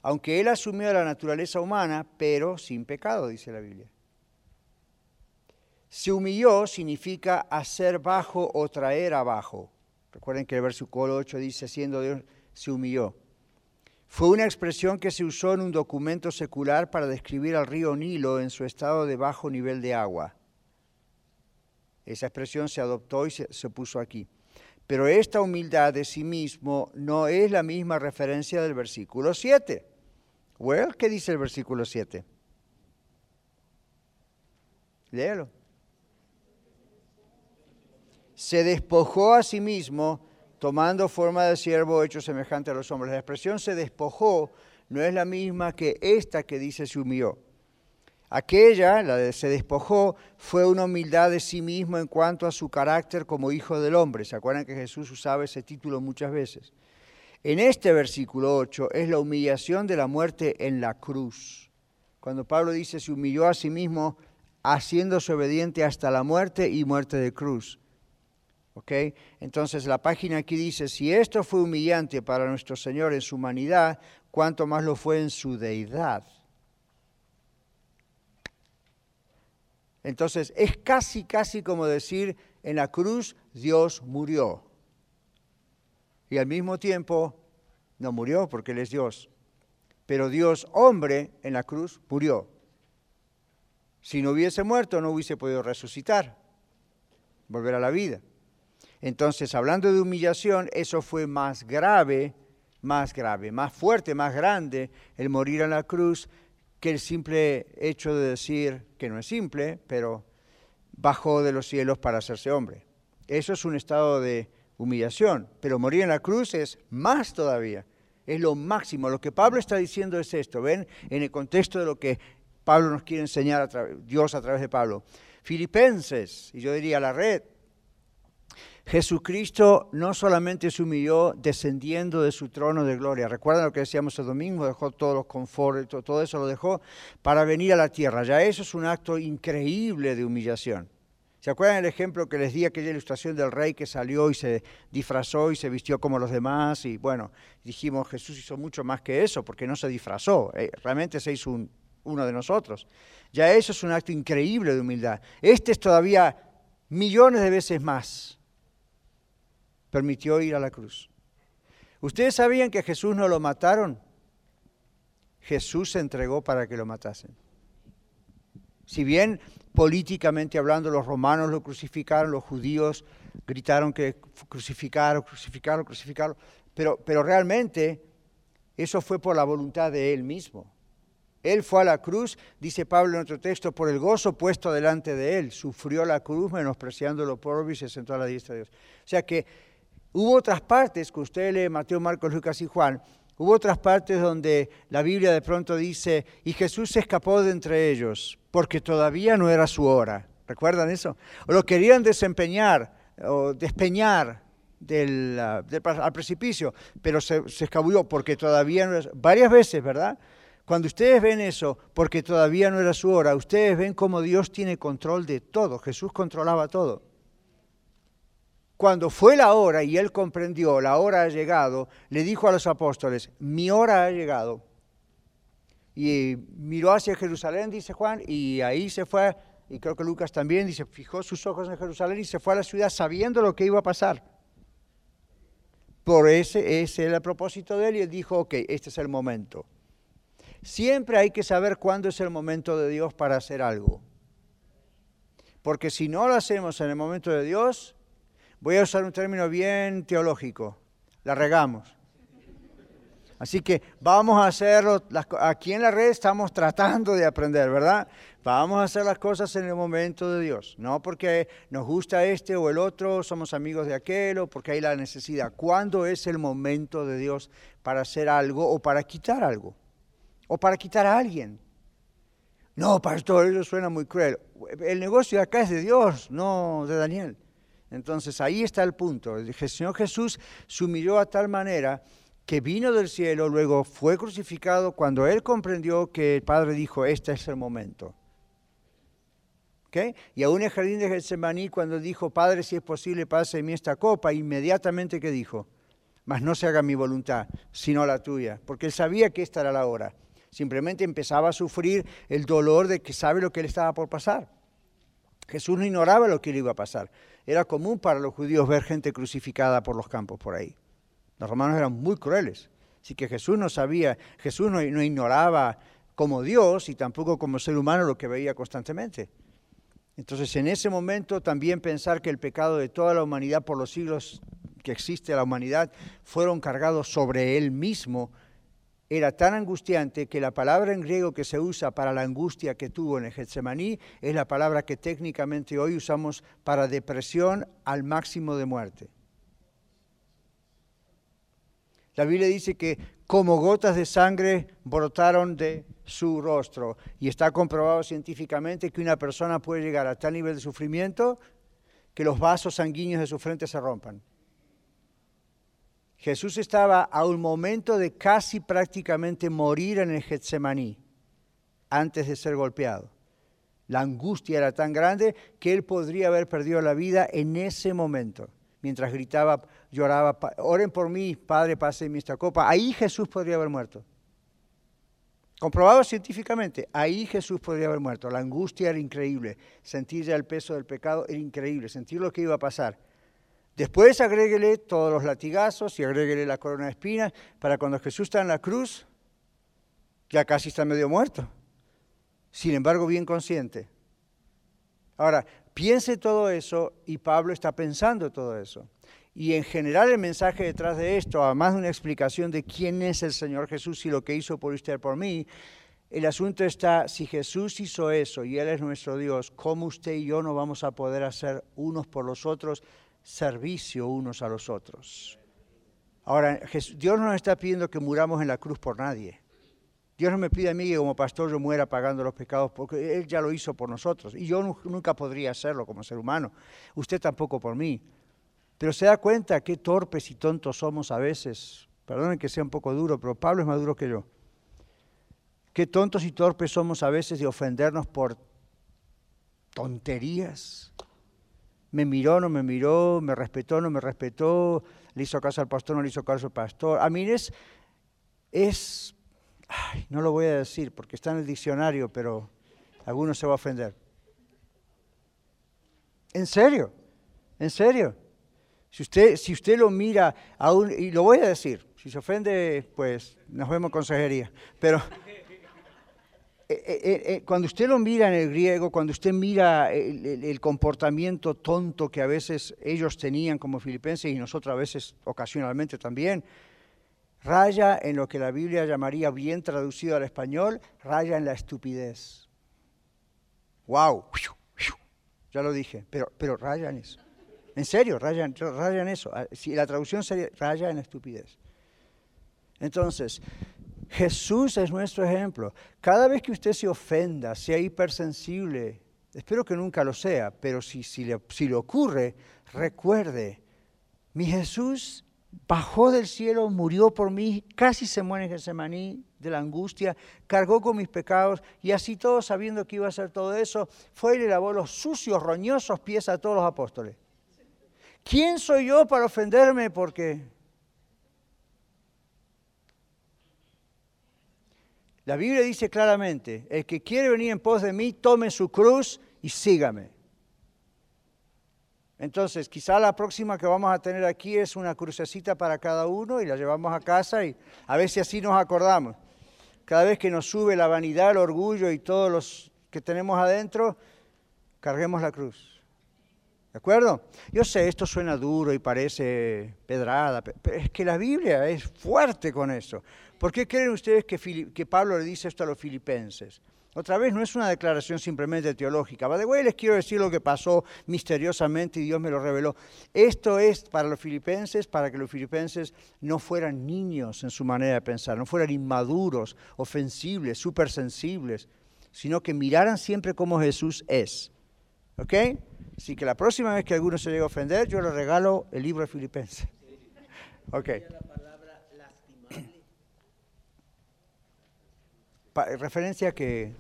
Aunque Él asumió la naturaleza humana, pero sin pecado, dice la Biblia. Se humilló significa hacer bajo o traer abajo. Recuerden que el versículo 8 dice, siendo Dios, se humilló. Fue una expresión que se usó en un documento secular para describir al río Nilo en su estado de bajo nivel de agua. Esa expresión se adoptó y se, puso aquí. Pero esta humildad de sí mismo no es la misma referencia del versículo 7. Well, ¿qué dice el versículo 7? Léelo se despojó a sí mismo, tomando forma de siervo hecho semejante a los hombres. La expresión se despojó no es la misma que esta que dice se humilló. Aquella, la de se despojó, fue una humildad de sí mismo en cuanto a su carácter como hijo del hombre. ¿Se acuerdan que Jesús usaba ese título muchas veces? En este versículo 8 es la humillación de la muerte en la cruz. Cuando Pablo dice se humilló a sí mismo haciéndose obediente hasta la muerte y muerte de cruz. Entonces la página aquí dice, si esto fue humillante para nuestro Señor en su humanidad, cuánto más lo fue en su deidad. Entonces es casi, casi como decir, en la cruz Dios murió. Y al mismo tiempo no murió porque Él es Dios. Pero Dios hombre en la cruz murió. Si no hubiese muerto no hubiese podido resucitar, volver a la vida. Entonces, hablando de humillación, eso fue más grave, más grave, más fuerte, más grande el morir en la cruz que el simple hecho de decir, que no es simple, pero bajó de los cielos para hacerse hombre. Eso es un estado de humillación, pero morir en la cruz es más todavía, es lo máximo. Lo que Pablo está diciendo es esto, ¿ven? En el contexto de lo que Pablo nos quiere enseñar, a Dios a través de Pablo. Filipenses, y yo diría la red, Jesucristo no solamente se humilló descendiendo de su trono de gloria, recuerdan lo que decíamos el domingo, dejó todos los confortes, todo eso lo dejó para venir a la tierra. Ya eso es un acto increíble de humillación. ¿Se acuerdan el ejemplo que les di, aquella ilustración del rey que salió y se disfrazó y se vistió como los demás? Y bueno, dijimos, Jesús hizo mucho más que eso, porque no se disfrazó, eh, realmente se hizo uno de nosotros. Ya eso es un acto increíble de humildad. Este es todavía millones de veces más permitió ir a la cruz. ¿Ustedes sabían que Jesús no lo mataron? Jesús se entregó para que lo matasen. Si bien políticamente hablando los romanos lo crucificaron, los judíos gritaron que crucificaron, crucificaron, crucificaron, pero, pero realmente eso fue por la voluntad de Él mismo. Él fue a la cruz, dice Pablo en otro texto, por el gozo puesto delante de Él. Sufrió la cruz menospreciando lo pobre y se sentó a la diestra de Dios. O sea que Hubo otras partes, que usted lee Mateo, Marcos, Lucas y Juan, hubo otras partes donde la Biblia de pronto dice, y Jesús se escapó de entre ellos, porque todavía no era su hora. ¿Recuerdan eso? O lo querían desempeñar o despeñar del, ah, al precipicio, pero se, se escabulló porque todavía no era... Varias veces, ¿verdad? Cuando ustedes ven eso, porque todavía no era su hora, ustedes ven cómo Dios tiene control de todo. Jesús controlaba todo. Cuando fue la hora y él comprendió, la hora ha llegado, le dijo a los apóstoles, mi hora ha llegado. Y miró hacia Jerusalén, dice Juan, y ahí se fue, y creo que Lucas también, dice, fijó sus ojos en Jerusalén y se fue a la ciudad sabiendo lo que iba a pasar. Por ese, ese era el propósito de él y él dijo, ok, este es el momento. Siempre hay que saber cuándo es el momento de Dios para hacer algo. Porque si no lo hacemos en el momento de Dios, voy a usar un término bien teológico, la regamos. Así que vamos a hacerlo, aquí en la red estamos tratando de aprender, ¿verdad? Vamos a hacer las cosas en el momento de Dios, no porque nos gusta este o el otro, somos amigos de aquel o porque hay la necesidad. ¿Cuándo es el momento de Dios para hacer algo o para quitar algo? O para quitar a alguien. No, pastor, eso suena muy cruel. El negocio acá es de Dios, no de Daniel. Entonces ahí está el punto. El Señor Jesús se humilló a tal manera que vino del cielo, luego fue crucificado cuando él comprendió que el Padre dijo, este es el momento. Y aún en el jardín de Getsemaní, cuando dijo, Padre, si es posible, pase esta copa, inmediatamente que dijo, mas no se haga mi voluntad, sino la tuya, porque él sabía que esta era la hora. Simplemente empezaba a sufrir el dolor de que sabe lo que le estaba por pasar. Jesús no ignoraba lo que le iba a pasar. Era común para los judíos ver gente crucificada por los campos por ahí. Los romanos eran muy crueles. Así que Jesús no sabía, Jesús no, ignoraba como Dios y tampoco como ser humano lo que veía constantemente. Entonces en ese momento también pensar que el pecado de toda la humanidad por los siglos que existe la humanidad fueron cargados sobre él mismo era tan angustiante que la palabra en griego que se usa para la angustia que tuvo en el Getsemaní es la palabra que técnicamente hoy usamos para depresión al máximo de muerte. La Biblia dice que como gotas de sangre brotaron de su rostro y está comprobado científicamente que una persona puede llegar a tal nivel de sufrimiento que los vasos sanguíneos de su frente se rompan. Jesús estaba a un momento de casi prácticamente morir en el Getsemaní antes de ser golpeado. La angustia era tan grande que él podría haber perdido la vida en ese momento. mientras gritaba, lloraba, oren por mí, Padre, pase mi esta copa. Ahí Jesús podría haber muerto. Comprobado científicamente, ahí Jesús podría haber muerto. La angustia era increíble, sentir ya el peso del pecado era increíble, sentir lo que iba a pasar. Después agréguele todos los latigazos y agréguele la corona de espinas para cuando Jesús está en la cruz, ya casi está medio muerto. Sin embargo, bien consciente. Ahora, piense todo eso y Pablo está pensando todo eso. Y en general el mensaje detrás de esto, además de una explicación de quién es el Señor Jesús y lo que hizo por usted por mí, el asunto está, si Jesús hizo eso y Él es nuestro Dios, ¿cómo usted y yo no vamos a poder hacer unos por los otros servicio unos a los otros? Ahora, Dios no nos está pidiendo que muramos en la cruz por nadie. Dios no me pide a mí que como pastor yo muera pagando los pecados porque Él ya lo hizo por nosotros y yo nunca podría hacerlo como ser humano. Usted tampoco por mí. Pero se da cuenta qué torpes y tontos somos a veces. Perdonen que sea un poco duro, pero Pablo es más duro que yo. Qué tontos y torpes somos a veces de ofendernos por tonterías. Me miró, no me miró, me respetó, no me respetó, le hizo caso al pastor, no le hizo caso al pastor. A mí es, es no lo voy a decir porque está en el diccionario, pero alguno se va a ofender. ¿En serio? ¿En serio? Si usted, si usted lo mira, aún, y lo voy a decir, si se ofende, pues nos vemos consejería. Pero cuando usted lo mira en el griego, cuando usted mira el, comportamiento tonto que a veces ellos tenían como filipenses y nosotros a veces ocasionalmente también, raya en lo que la Biblia llamaría, bien traducido al español, raya en la estupidez. ¡Wow! Ya lo dije, pero, pero raya en eso. En serio, rayan, rayan eso. Ah, la traducción sería raya en estupidez. Entonces, Jesús es nuestro ejemplo. Cada vez que usted se ofenda, sea hipersensible, espero que nunca lo sea, pero si, si, le, si le ocurre, recuerde, mi Jesús bajó del cielo, murió por mí, casi se muere en Getsemaní de la angustia, cargó con mis pecados y así todo sabiendo que iba a hacer todo eso, fue y le lavó los sucios, roñosos pies a todos los apóstoles. ¿Quién soy yo para ofenderme? Porque la Biblia dice claramente, el que quiere venir en pos de mí, tome su cruz y sígame. Entonces, quizá la próxima que vamos a tener aquí es una crucecita para cada uno y la llevamos a casa y a ver si así nos acordamos. Cada vez que nos sube la vanidad, el orgullo y todos los que tenemos adentro, carguemos la cruz. ¿De acuerdo? Yo sé, esto suena duro y parece pedrada, pero es que la Biblia es fuerte con eso. ¿Por qué creen ustedes que, Pablo le dice esto a los filipenses? Otra vez, no es una declaración simplemente teológica. Va de güey, les quiero decir lo que pasó misteriosamente y Dios me lo reveló. Esto es para los filipenses, para que los filipenses no fueran niños en su manera de pensar, no fueran inmaduros, ofensibles, supersensibles, sino que miraran siempre como Jesús es. ¿Ok? Así que la próxima vez que alguno se llegue a ofender, yo le regalo el libro de Filipenses. *laughs* Ok. Referencia que...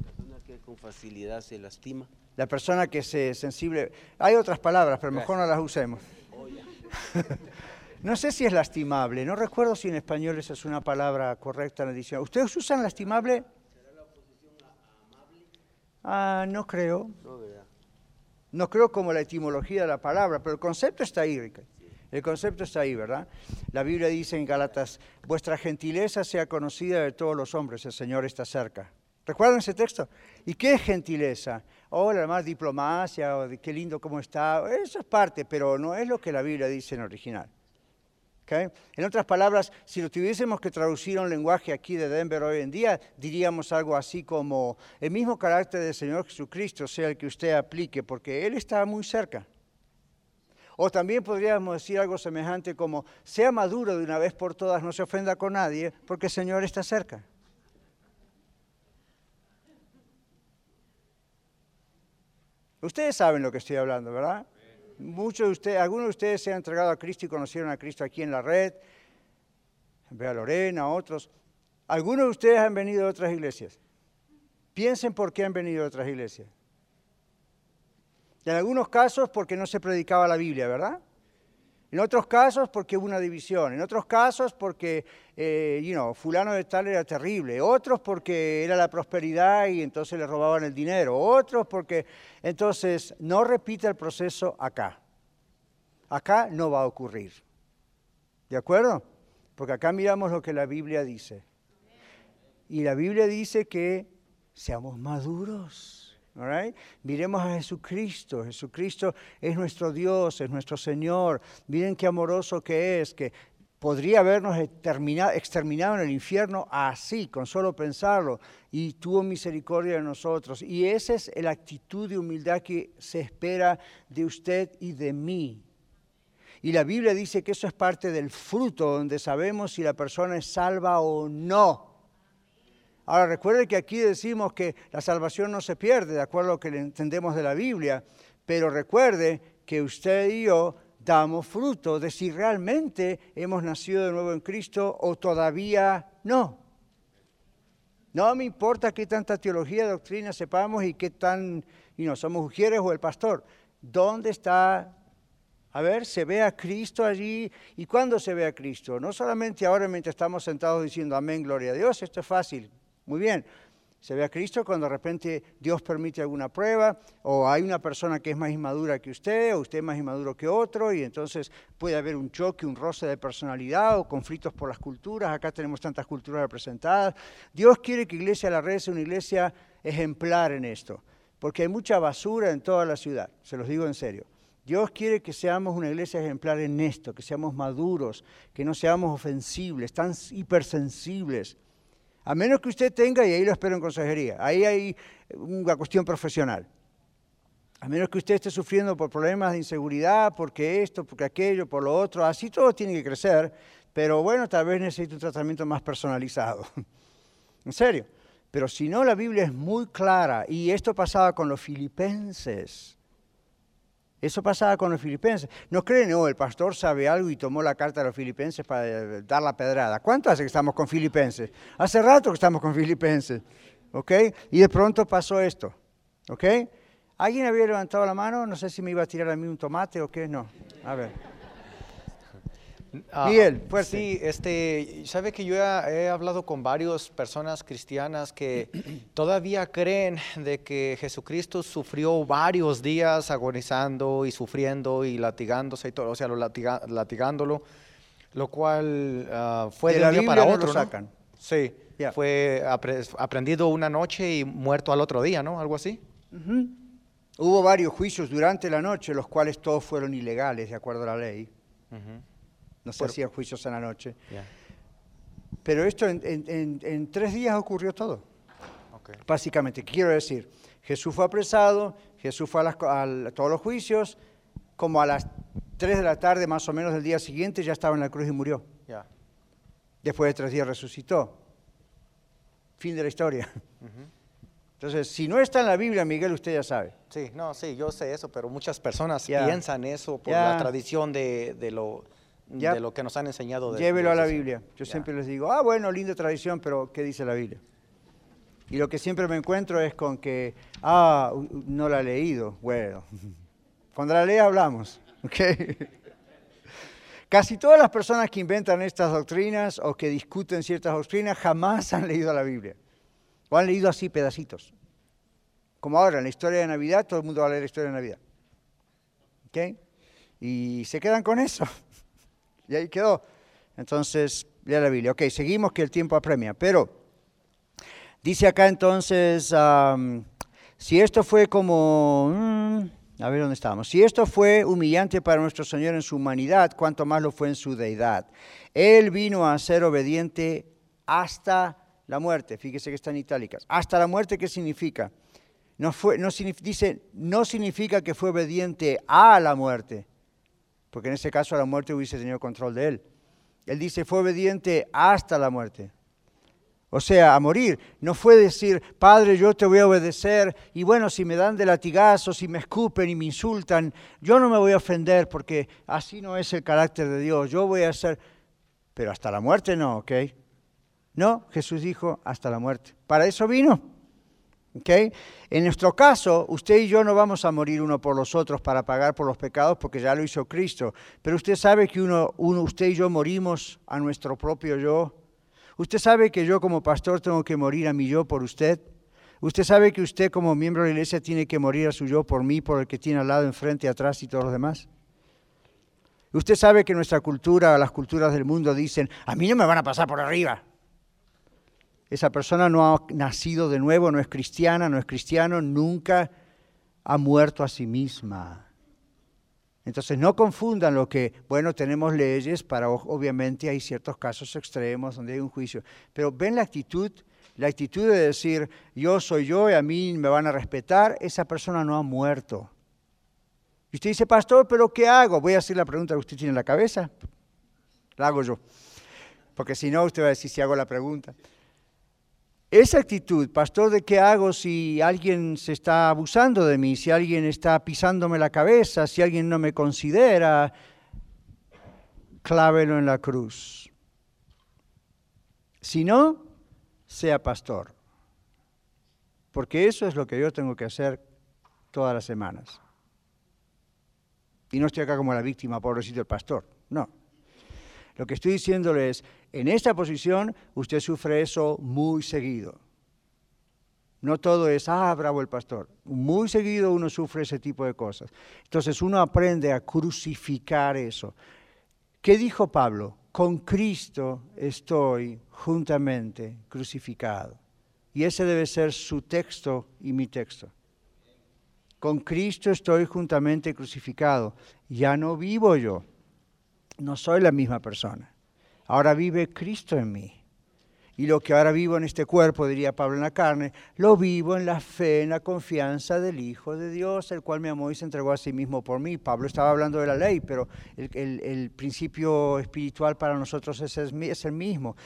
que con facilidad se lastima. La persona que se sensible... Hay otras palabras, pero mejor no las usemos. Oh, *laughs* no sé si es lastimable, no recuerdo si en español esa es una palabra correcta en la edición. ¿Ustedes usan lastimable? ¿Será la oposición a amable? Ah, no creo. No, no creo como la etimología de la palabra, pero el concepto está ahí, El concepto está ahí, ¿verdad? La Biblia dice en Galatas, vuestra gentileza sea conocida de todos los hombres, el Señor está cerca. ¿Recuerdan ese texto? ¿Y qué es gentileza? Oh, más diplomacia, o qué lindo cómo está. Eso es parte, pero no es lo que la Biblia dice en original. En otras palabras, si lo tuviésemos que traducir a un lenguaje aquí de Denver hoy en día, diríamos algo así como, el mismo carácter del Señor Jesucristo sea el que usted aplique, porque Él está muy cerca. O también podríamos decir algo semejante como, sea maduro de una vez por todas, no se ofenda con nadie, porque el Señor está cerca. Ustedes saben lo que estoy hablando, ¿verdad? Muchos de ustedes, algunos de ustedes se han entregado a Cristo y conocieron a Cristo aquí en la red. Ve a Lorena, otros. Algunos de ustedes han venido de otras iglesias. Piensen por qué han venido de otras iglesias. En algunos casos porque no se predicaba la Biblia, ¿verdad? En otros casos porque hubo una división, en otros casos porque, eh, you know, fulano de tal era terrible, otros porque era la prosperidad y entonces le robaban el dinero, otros porque... Entonces, no repita el proceso acá. Acá no va a ocurrir. ¿De acuerdo? Porque acá miramos lo que la Biblia dice. Y la Biblia dice que seamos maduros. Miremos a Jesucristo. Jesucristo es nuestro Dios, es nuestro Señor. Miren qué amoroso que es, que podría habernos exterminado en el infierno así, con solo pensarlo, y tuvo misericordia de nosotros. Y esa es la actitud de humildad que se espera de usted y de mí. Y la Biblia dice que eso es parte del fruto donde sabemos si la persona es salva o no. Ahora recuerde que aquí decimos que la salvación no se pierde, de acuerdo a lo que entendemos de la Biblia, pero recuerde que usted y yo damos fruto de si realmente hemos nacido de nuevo en Cristo o todavía no. No me importa qué tanta teología, doctrina sepamos y qué tan, y no somos mujeres o el pastor. ¿Dónde está a ver, se ve a Cristo allí. ¿Y cuándo se ve a Cristo? No solamente ahora mientras estamos sentados diciendo amén, gloria a Dios, esto es fácil. Muy bien. Se ve a Cristo cuando de repente Dios permite alguna prueba o hay una persona que es más inmadura que usted o usted es más inmaduro que otro y entonces puede haber un choque, un roce de personalidad o conflictos por las culturas. Acá tenemos tantas culturas representadas. Dios quiere que Iglesia La Red sea una iglesia ejemplar en esto, porque hay mucha basura en toda la ciudad, se los digo en serio. Dios quiere que seamos una iglesia ejemplar en esto, que seamos maduros, que no seamos ofensibles, tan hipersensibles. A menos que usted tenga, y ahí lo espero en consejería, ahí hay una cuestión profesional. A menos que usted esté sufriendo por problemas de inseguridad, porque esto, porque aquello, por lo otro, así todo tiene que crecer, pero bueno, tal vez necesite un tratamiento más personalizado. *laughs* en serio. Pero si no, la Biblia es muy clara, y esto pasaba con los filipenses. Eso pasaba con los filipenses. No creen, no, el pastor sabe algo y tomó la carta de los filipenses para eh, dar la pedrada. ¿Cuánto hace que estamos con filipenses? Hace rato que estamos con filipenses. ¿Ok? Y de pronto pasó esto. ¿Ok? ¿Alguien había levantado la mano? No sé si me iba a tirar a mí un tomate o qué. No. A ver. Ah, Miguel, pues Sí, este, sabe que yo he, hablado con varias personas cristianas que *clears throat* todavía creen de que Jesucristo sufrió varios días agonizando y sufriendo y latigándose y todo, o sea, lo latigándolo, lo cual ah, fue de, un día para otro. sacan. Sí, fue aprendido una noche y muerto al otro día, ¿no? Algo así. Hubo varios juicios durante la noche, los cuales todos fueron ilegales, de acuerdo a la ley no se hacían juicios en la noche. Pero esto en, tres días ocurrió todo. Básicamente, quiero decir, Jesús fue apresado, Jesús fue a, todos los juicios, como a las tres de la tarde más o menos del día siguiente ya estaba en la cruz y murió. Después de tres días resucitó. Fin de la historia. Entonces, si no está en la Biblia, Miguel, usted ya sabe. Sí, no, sí, yo sé eso, pero muchas personas piensan eso por la tradición de, de, lo, de lo que nos han enseñado. De, Llévelo a la Biblia. Yo siempre les digo, ah, bueno, linda tradición, pero ¿qué dice la Biblia? Y lo que siempre me encuentro es con que, ah, no la he leído. Bueno, *laughs* cuando la lea hablamos. *laughs* Casi todas las personas que inventan estas doctrinas o que discuten ciertas doctrinas jamás han leído la Biblia. O han leído así pedacitos. Como ahora, en la historia de Navidad, todo el mundo va a leer la historia de Navidad. ¿Ok? Y se quedan con eso. Y ahí quedó. Entonces, lea la Biblia. Ok, seguimos que el tiempo apremia. Pero dice acá entonces, si esto fue como... Mm, a ver dónde estamos. Si esto fue humillante para nuestro Señor en su humanidad, cuánto más lo fue en su deidad. Él vino a ser obediente hasta la muerte. Fíjese que está en itálicas. Hasta la muerte, ¿qué significa? No fue, no, dice, no significa que fue obediente a la muerte, porque en ese caso la muerte hubiese tenido control de él. Él dice, fue obediente hasta la muerte. O sea, a morir. No fue decir, Padre, yo te voy a obedecer y bueno, si me dan de latigazos, si me escupen y me insultan, yo no me voy a ofender porque así no es el carácter de Dios. Yo voy a ser, pero hasta la muerte no, ¿ok? No, Jesús dijo, hasta la muerte. Para eso vino. ¿Okay? En nuestro caso, usted y yo no vamos a morir uno por los otros para pagar por los pecados porque ya lo hizo Cristo. Pero usted sabe que uno, usted y yo morimos a nuestro propio yo. Usted sabe que yo como pastor tengo que morir a mi yo por usted. Usted sabe que usted como miembro de la iglesia tiene que morir a su yo por mí, por el que tiene al lado, enfrente, atrás y todos los demás. Usted sabe que nuestra cultura, las culturas del mundo dicen, a mí no me van a pasar por arriba. Esa persona no ha nacido de nuevo, no es cristiana, no es cristiano, nunca ha muerto a sí misma. Entonces no confundan lo que, bueno, tenemos leyes para, obviamente hay ciertos casos extremos donde hay un juicio, pero ven la actitud, la actitud de decir, yo soy yo y a mí me van a respetar, esa persona no ha muerto. Y usted dice, pastor, ¿pero qué hago? Voy a hacer la pregunta que usted tiene en la cabeza. La hago yo. Porque si no, usted va a decir si hago la pregunta. Esa actitud, pastor, ¿de qué hago si alguien se está abusando de mí, si alguien está pisándome la cabeza, si alguien no me considera? Clávelo en la cruz. Si no, sea pastor. Porque eso es lo que yo tengo que hacer todas las semanas. Y no estoy acá como la víctima, pobrecito el pastor. No. Lo que estoy diciéndole es, en esta posición usted sufre eso muy seguido. No todo es, ah, bravo el pastor. Muy seguido uno sufre ese tipo de cosas. Entonces uno aprende a crucificar eso. ¿Qué dijo Pablo? Con Cristo estoy juntamente crucificado. Y ese debe ser su texto y mi texto. Con Cristo estoy juntamente crucificado. Ya no vivo yo. No soy la misma persona. Ahora vive Cristo en mí. Y lo que ahora vivo en este cuerpo, diría Pablo en la carne, lo vivo en la fe, en la confianza del Hijo de Dios, el cual me amó y se entregó a sí mismo por mí. Pablo estaba hablando de la ley, pero el, principio espiritual para nosotros es, es, el mismo.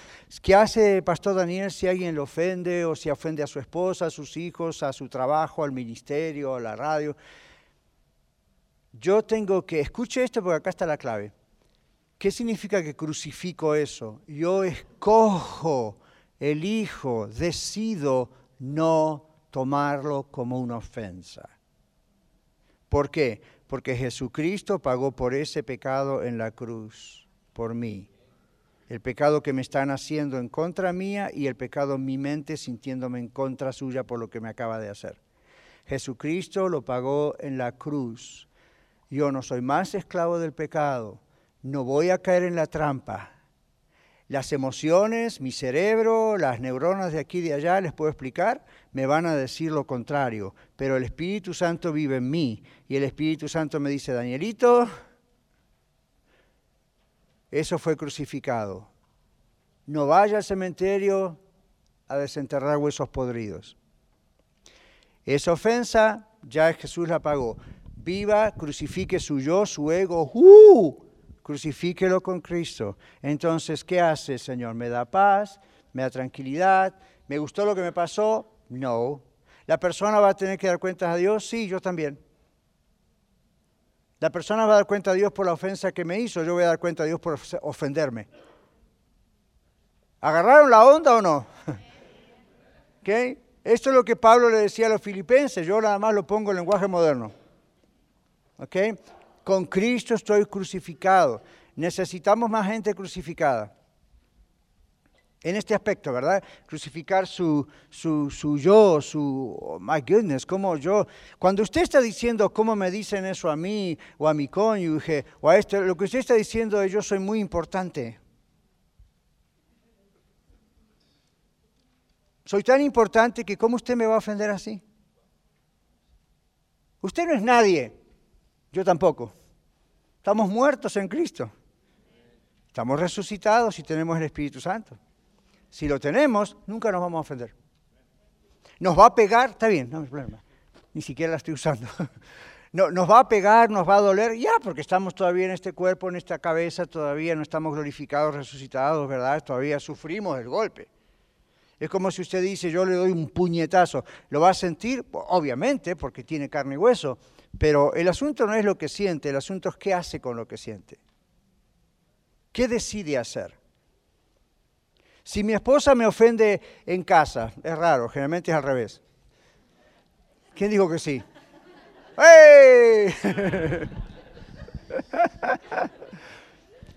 ¿Qué hace el pastor Daniel si alguien le ofende o si ofende a su esposa, a sus hijos, a su trabajo, al ministerio, a la radio? Yo tengo que, escuche esto porque acá está la clave. ¿Qué significa que crucifico eso? Yo escojo, elijo, decido no tomarlo como una ofensa. ¿Por qué? Porque Jesucristo pagó por ese pecado en la cruz, por mí. El pecado que me están haciendo en contra mía y el pecado en mi mente sintiéndome en contra suya por lo que me acaba de hacer. Jesucristo lo pagó en la cruz. Yo no soy más esclavo del pecado no voy a caer en la trampa. Las emociones, mi cerebro, las neuronas de aquí y de allá, les puedo explicar, me van a decir lo contrario, pero el Espíritu Santo vive en mí y el Espíritu Santo me dice, Danielito, eso fue crucificado. No vaya al cementerio a desenterrar huesos podridos. Esa ofensa ya Jesús la pagó. Viva, crucifique su yo, su ego. ¡Uh! Crucifíquelo con Cristo. Entonces, ¿qué hace, Señor? ¿Me da paz? ¿Me da tranquilidad? ¿Me gustó lo que me pasó? No. ¿La persona va a tener que dar cuentas a Dios? Sí, yo también. La persona va a dar cuenta a Dios por la ofensa que me hizo, yo voy a dar cuenta a Dios por ofenderme. ¿Agarraron la onda o no? *laughs* ¿Okay? Esto es lo que Pablo le decía a los filipenses, yo nada más lo pongo en lenguaje moderno. ¿Okay? Con Cristo estoy crucificado. Necesitamos más gente crucificada. En este aspecto, ¿verdad? Crucificar su, su, su yo, su, oh my goodness, como yo. Cuando usted está diciendo cómo me dicen eso a mí, o a mi cónyuge, o a esto, lo que usted está diciendo es yo soy muy importante. Soy tan importante que ¿cómo usted me va a ofender así? Usted no es nadie, yo tampoco. Estamos muertos en Cristo. Estamos resucitados y tenemos el Espíritu Santo. Si lo tenemos, nunca nos vamos a ofender. Nos va a pegar, está bien, no hay problema. Ni siquiera la estoy usando. *laughs* No, nos va a pegar, nos va a doler, ya, porque estamos todavía en este cuerpo, en esta cabeza, todavía no estamos glorificados, resucitados, ¿verdad? Todavía sufrimos el golpe. Es como si usted dice, yo le doy un puñetazo. ¿Lo va a sentir? Obviamente, porque tiene carne y hueso. Pero el asunto no es lo que siente, el asunto es qué hace con lo que siente. ¿Qué decide hacer? Si mi esposa me ofende en casa, es raro, generalmente es al revés. ¿Quién dijo que sí? ¡Hey! *laughs*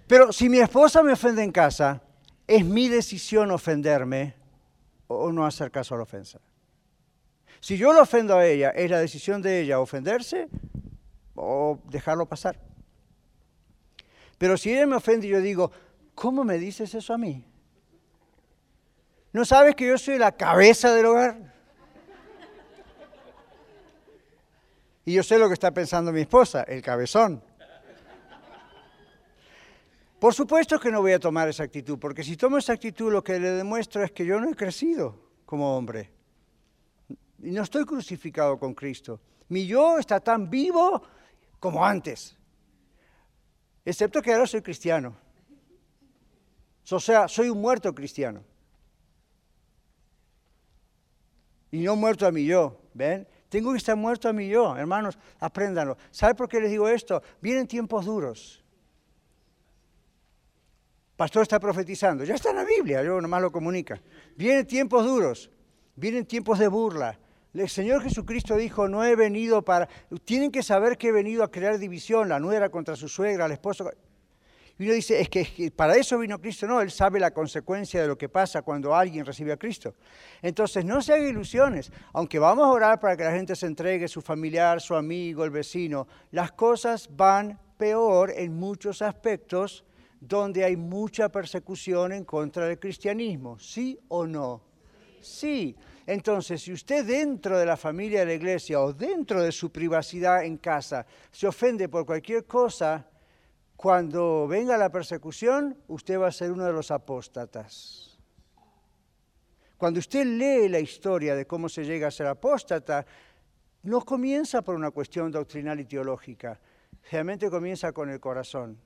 Pero si mi esposa me ofende en casa, es mi decisión ofenderme o no hacer caso a la ofensa. Si yo lo ofendo a ella, es la decisión de ella ofenderse o dejarlo pasar. Pero si ella me ofende y yo digo, ¿cómo me dices eso a mí? ¿No sabes que yo soy la cabeza del hogar? Y yo sé lo que está pensando mi esposa, el cabezón. Por supuesto que no voy a tomar esa actitud, porque si tomo esa actitud lo que le demuestro es que yo no he crecido como hombre. No estoy crucificado con Cristo. Mi yo está tan vivo como antes. Excepto que ahora soy cristiano. O sea, soy un muerto cristiano. Y no muerto a mi yo, ¿ven? Tengo que estar muerto a mi yo, hermanos, apréndanlo. ¿Sabe por qué les digo esto? Vienen tiempos duros pastor está profetizando. Ya está en la Biblia, yo nomás lo comunica. Vienen tiempos duros, vienen tiempos de burla. El Señor Jesucristo dijo, no he venido para... Tienen que saber que he venido a crear división, la nuera contra su suegra, el esposo... Y uno dice, es que para eso vino Cristo. No, Él sabe la consecuencia de lo que pasa cuando alguien recibe a Cristo. Entonces, no se haga ilusiones. Aunque vamos a orar para que la gente se entregue, su familiar, su amigo, el vecino, las cosas van peor en muchos aspectos donde hay mucha persecución en contra del cristianismo, ¿sí o no? Sí. Entonces, si usted dentro de la familia de la iglesia o dentro de su privacidad en casa se ofende por cualquier cosa, cuando venga la persecución, usted va a ser uno de los apóstatas. Cuando usted lee la historia de cómo se llega a ser apóstata, no comienza por una cuestión doctrinal y teológica, realmente comienza con el corazón.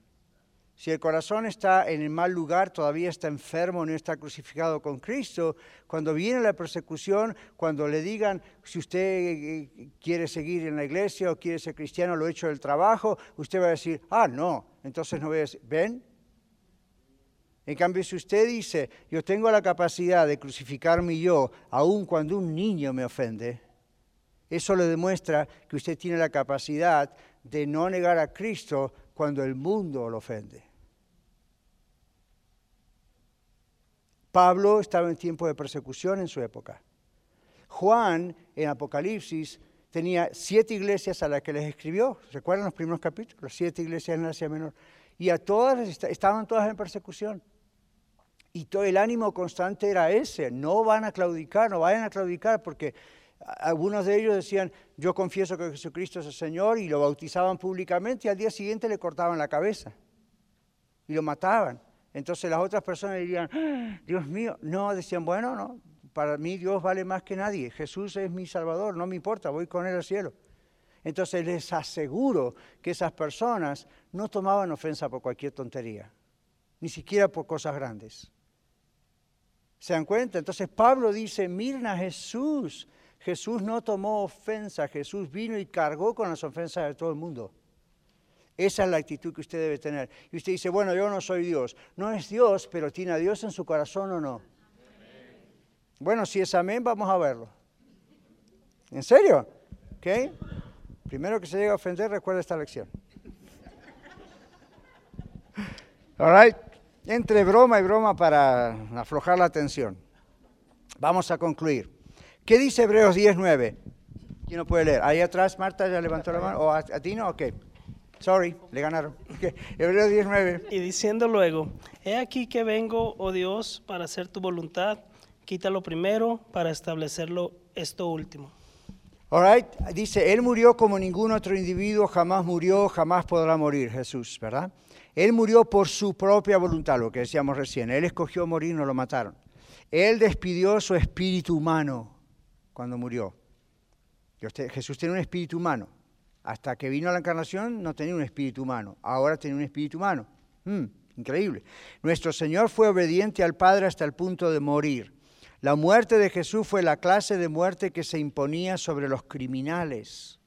Si el corazón está en el mal lugar, todavía está enfermo, no está crucificado con Cristo, cuando viene la persecución, cuando le digan si usted eh, quiere seguir en la iglesia o quiere ser cristiano, lo he hecho del trabajo, usted va a decir, ah, no, entonces no voy a decir, ¿ven? En cambio, si usted dice, yo tengo la capacidad de crucificarme yo, aun cuando un niño me ofende, eso le demuestra que usted tiene la capacidad de no negar a Cristo cuando el mundo lo ofende. Pablo estaba en tiempo de persecución en su época. Juan, en Apocalipsis, tenía siete iglesias a las que les escribió. ¿Recuerdan los primeros capítulos? Siete iglesias en Asia Menor. Y a todas estaban todas en persecución. Y todo el ánimo constante era ese, no van a claudicar, no vayan a claudicar, porque algunos de ellos decían, yo confieso que Jesucristo es el Señor, y lo bautizaban públicamente, y al día siguiente le cortaban la cabeza, y lo mataban. Entonces las otras personas dirían, ¡Ah, Dios mío, no, decían, bueno, no, para mí Dios vale más que nadie, Jesús es mi Salvador, no me importa, voy con Él al cielo. Entonces les aseguro que esas personas no tomaban ofensa por cualquier tontería, ni siquiera por cosas grandes. ¿Se dan cuenta? Entonces Pablo dice, miren a Jesús. Jesús no tomó ofensa, Jesús vino y cargó con las ofensas de todo el mundo. Esa es la actitud que usted debe tener. Y usted dice, bueno, yo no soy Dios. No es Dios, pero tiene a Dios en su corazón o no. Bueno, si es amén, vamos a verlo. ¿En serio? ¿Ok? Primero que se llegue a ofender, recuerda esta lección. All right. Entre broma y broma para aflojar la tensión. Vamos a concluir. ¿Qué dice Hebreos 10.9? ¿Quién no puede leer? Ahí atrás, Marta ya levantó la mano. ¿O a, a ti no? Ok. Sorry, le ganaron. *laughs* Hebreos 19. Y diciendo luego, he aquí que vengo, oh Dios, para hacer tu voluntad, quítalo primero para establecerlo esto último. All right. Dice, Él murió como ningún otro individuo, jamás murió, jamás podrá morir, Jesús, ¿verdad? Él murió por su propia voluntad, lo que decíamos recién. Él escogió morir, no lo mataron. Él despidió su espíritu humano cuando murió. Jesús tiene un espíritu humano. Hasta que vino la encarnación no tenía un espíritu humano, ahora tiene un espíritu humano. Mm, increíble. Nuestro Señor fue obediente al Padre hasta el punto de morir. La muerte de Jesús fue la clase de muerte que se imponía sobre los criminales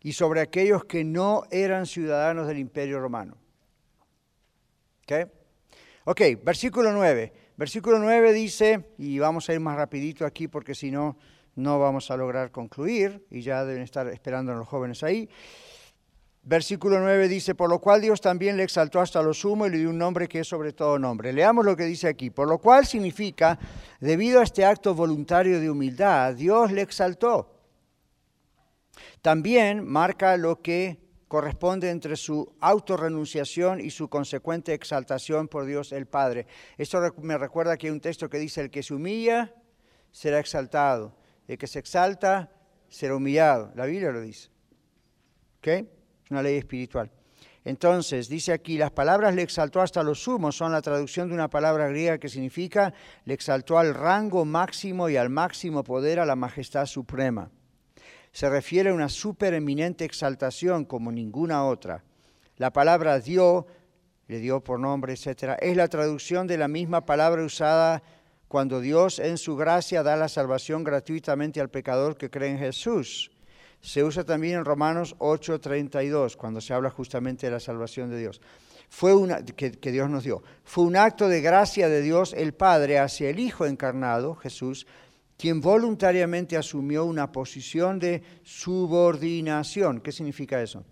y sobre aquellos que no eran ciudadanos del imperio romano. ¿Ok? Ok, versículo 9. Versículo 9 dice, y vamos a ir más rapidito aquí porque si no no vamos a lograr concluir y ya deben estar esperando a los jóvenes ahí. Versículo 9 dice, por lo cual Dios también le exaltó hasta lo sumo y le dio un nombre que es sobre todo nombre. Leamos lo que dice aquí. Por lo cual significa, debido a este acto voluntario de humildad, Dios le exaltó. También marca lo que corresponde entre su autorrenunciación y su consecuente exaltación por Dios el Padre. Esto me recuerda que hay un texto que dice, el que se humilla será exaltado, el que se exalta será humillado. La Biblia lo dice. ¿Ok? Es una ley espiritual. Entonces, dice aquí, las palabras le exaltó hasta lo sumo son la traducción de una palabra griega que significa le exaltó al rango máximo y al máximo poder a la majestad suprema. Se refiere a una supereminente exaltación como ninguna otra. La palabra dio, le dio por nombre, etc., es la traducción de la misma palabra usada cuando Dios en su gracia da la salvación gratuitamente al pecador que cree en Jesús se usa también en Romanos 8:32, cuando se habla justamente de la salvación de Dios. Fue una, que, Dios nos dio. Fue un acto de gracia de Dios el Padre hacia el Hijo encarnado, Jesús, quien voluntariamente asumió una posición de subordinación. ¿Qué significa eso?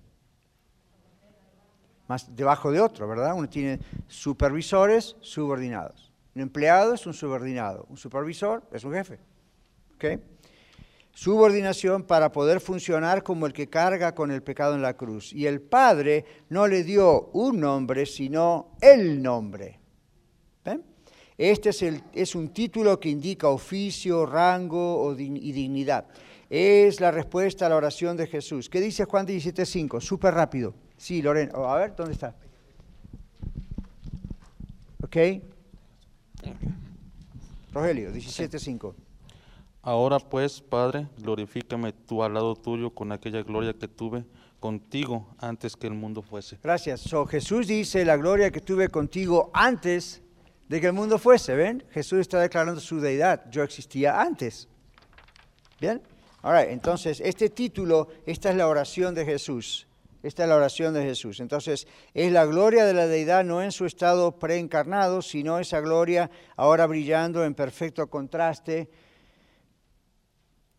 Más debajo de otro, ¿verdad? Uno tiene supervisores subordinados. Un empleado es un subordinado. Un supervisor es un jefe. ¿Okay? subordinación para poder funcionar como el que carga con el pecado en la cruz. Y el Padre no le dio un nombre, sino el nombre. Este es, el, es, un título que indica oficio, rango y dignidad. Es la respuesta a la oración de Jesús. ¿Qué dice Juan 17.5? Súper rápido. Sí, Lorena. Oh, a ver, ¿dónde está? ¿Ok? Rogelio, 17.5. Ahora pues, Padre, glorifícame tú al lado tuyo con aquella gloria que tuve contigo antes que el mundo fuese. Gracias. So, Jesús dice la gloria que tuve contigo antes de que el mundo fuese. ¿Ven? Jesús está declarando su deidad. Yo existía antes. ¿Bien? Ahora, entonces, este título, esta es la oración de Jesús. Esta es la oración de Jesús. Entonces, es la gloria de la deidad no en su estado preencarnado, sino esa gloria ahora brillando en perfecto contraste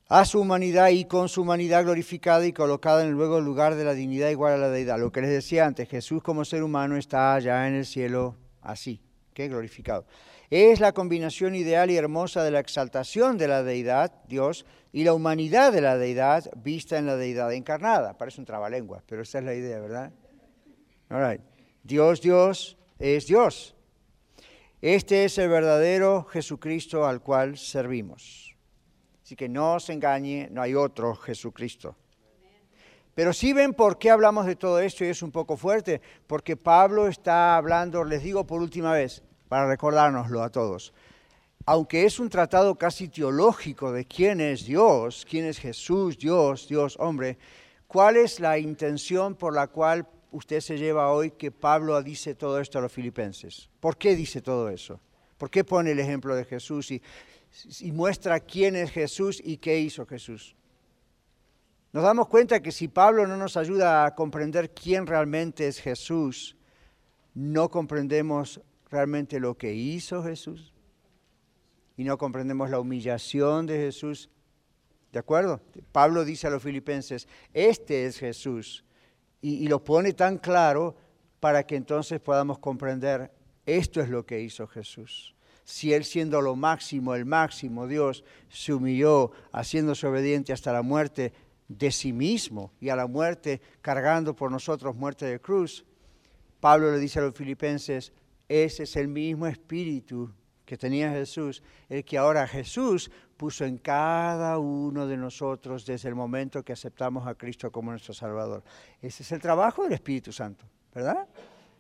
a su humanidad y con su humanidad glorificada y colocada en el luego lugar de la dignidad igual a la deidad. Lo que les decía antes, Jesús como ser humano está allá en el cielo así, que glorificado. Es la combinación ideal y hermosa de la exaltación de la deidad, Dios, y la humanidad de la deidad vista en la deidad encarnada. Parece un trabalengua, pero esa es la idea, ¿verdad? All Dios, Dios es Dios. Este es el verdadero Jesucristo al cual servimos. Así que no se engañe, no hay otro Jesucristo. Pero si ven por qué hablamos de todo esto y es un poco fuerte, porque Pablo está hablando, les digo por última vez, para recordárnoslo a todos, aunque es un tratado casi teológico de quién es Dios, quién es Jesús, Dios, Dios, hombre, ¿cuál es la intención por la cual usted se lleva hoy que Pablo dice todo esto a los filipenses? ¿Por qué dice todo eso? ¿Por qué pone el ejemplo de Jesús? Y y muestra quién es Jesús y qué hizo Jesús. Nos damos cuenta que si Pablo no nos ayuda a comprender quién realmente es Jesús, no comprendemos realmente lo que hizo Jesús y no comprendemos la humillación de Jesús. ¿De acuerdo? Pablo dice a los filipenses, este es Jesús. Y, lo pone tan claro para que entonces podamos comprender, esto es lo que hizo Jesús si Él siendo lo máximo, el máximo Dios, se humilló haciéndose obediente hasta la muerte de sí mismo y a la muerte cargando por nosotros muerte de cruz, Pablo le dice a los filipenses, ese es el mismo espíritu que tenía Jesús, el que ahora Jesús puso en cada uno de nosotros desde el momento que aceptamos a Cristo como nuestro Salvador. Ese es el trabajo del Espíritu Santo, ¿verdad?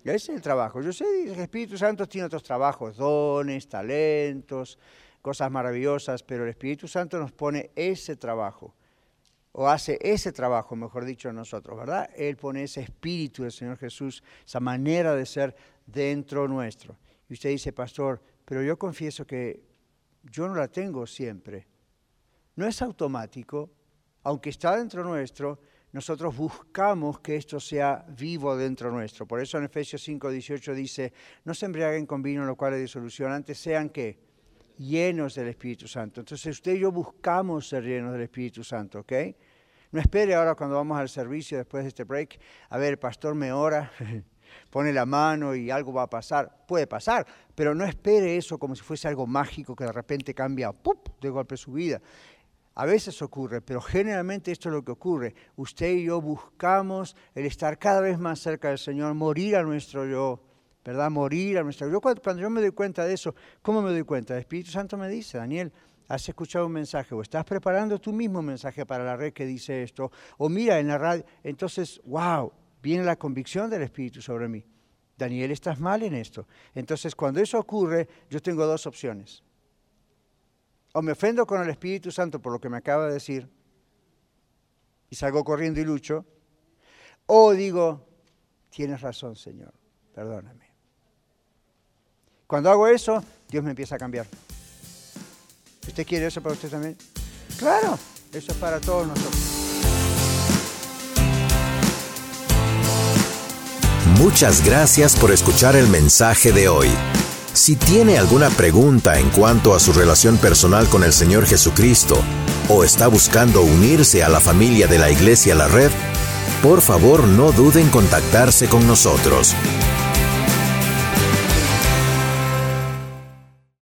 Ese es el trabajo. Yo sé que el Espíritu Santo tiene otros trabajos, dones, talentos, cosas maravillosas, pero el Espíritu Santo nos pone ese trabajo, o hace ese trabajo, mejor dicho, en nosotros, ¿verdad? Él pone ese espíritu del Señor Jesús, esa manera de ser dentro nuestro. Y usted dice, pastor, pero yo confieso que yo no la tengo siempre. No es automático, aunque está dentro nuestro, nosotros buscamos que esto sea vivo dentro nuestro. Por eso en Efesios 5, 18 dice, no se embriaguen con vino, lo cual es disolución, antes sean que llenos del Espíritu Santo. Entonces usted y yo buscamos ser llenos del Espíritu Santo, ¿ok? No espere ahora cuando vamos al servicio después de este break, a ver, el pastor me ora, *laughs* pone la mano y algo va a pasar. Puede pasar, pero no espere eso como si fuese algo mágico que de repente cambia ¡pup! de golpe su vida. A veces ocurre, pero generalmente esto es lo que ocurre. Usted y yo buscamos el estar cada vez más cerca del Señor, morir a nuestro yo, ¿verdad? Morir a nuestro yo. Cuando, yo me doy cuenta de eso, ¿cómo me doy cuenta? El Espíritu Santo me dice, Daniel, has escuchado un mensaje o estás preparando tu mismo mensaje para la red que dice esto, o mira en la radio, entonces, wow, viene la convicción del Espíritu sobre mí. Daniel, estás mal en esto. Entonces, cuando eso ocurre, yo tengo dos opciones o me ofendo con el Espíritu Santo por lo que me acaba de decir y salgo corriendo y lucho, o digo, tienes razón, Señor, perdóname. Cuando hago eso, Dios me empieza a cambiar. ¿Usted quiere eso para usted también? Claro, eso es para todos nosotros. Muchas gracias por escuchar el mensaje de hoy. Si tiene alguna pregunta en cuanto a su relación personal con el Señor Jesucristo o está buscando unirse a la familia de la Iglesia La Red, por favor no duden en contactarse con nosotros.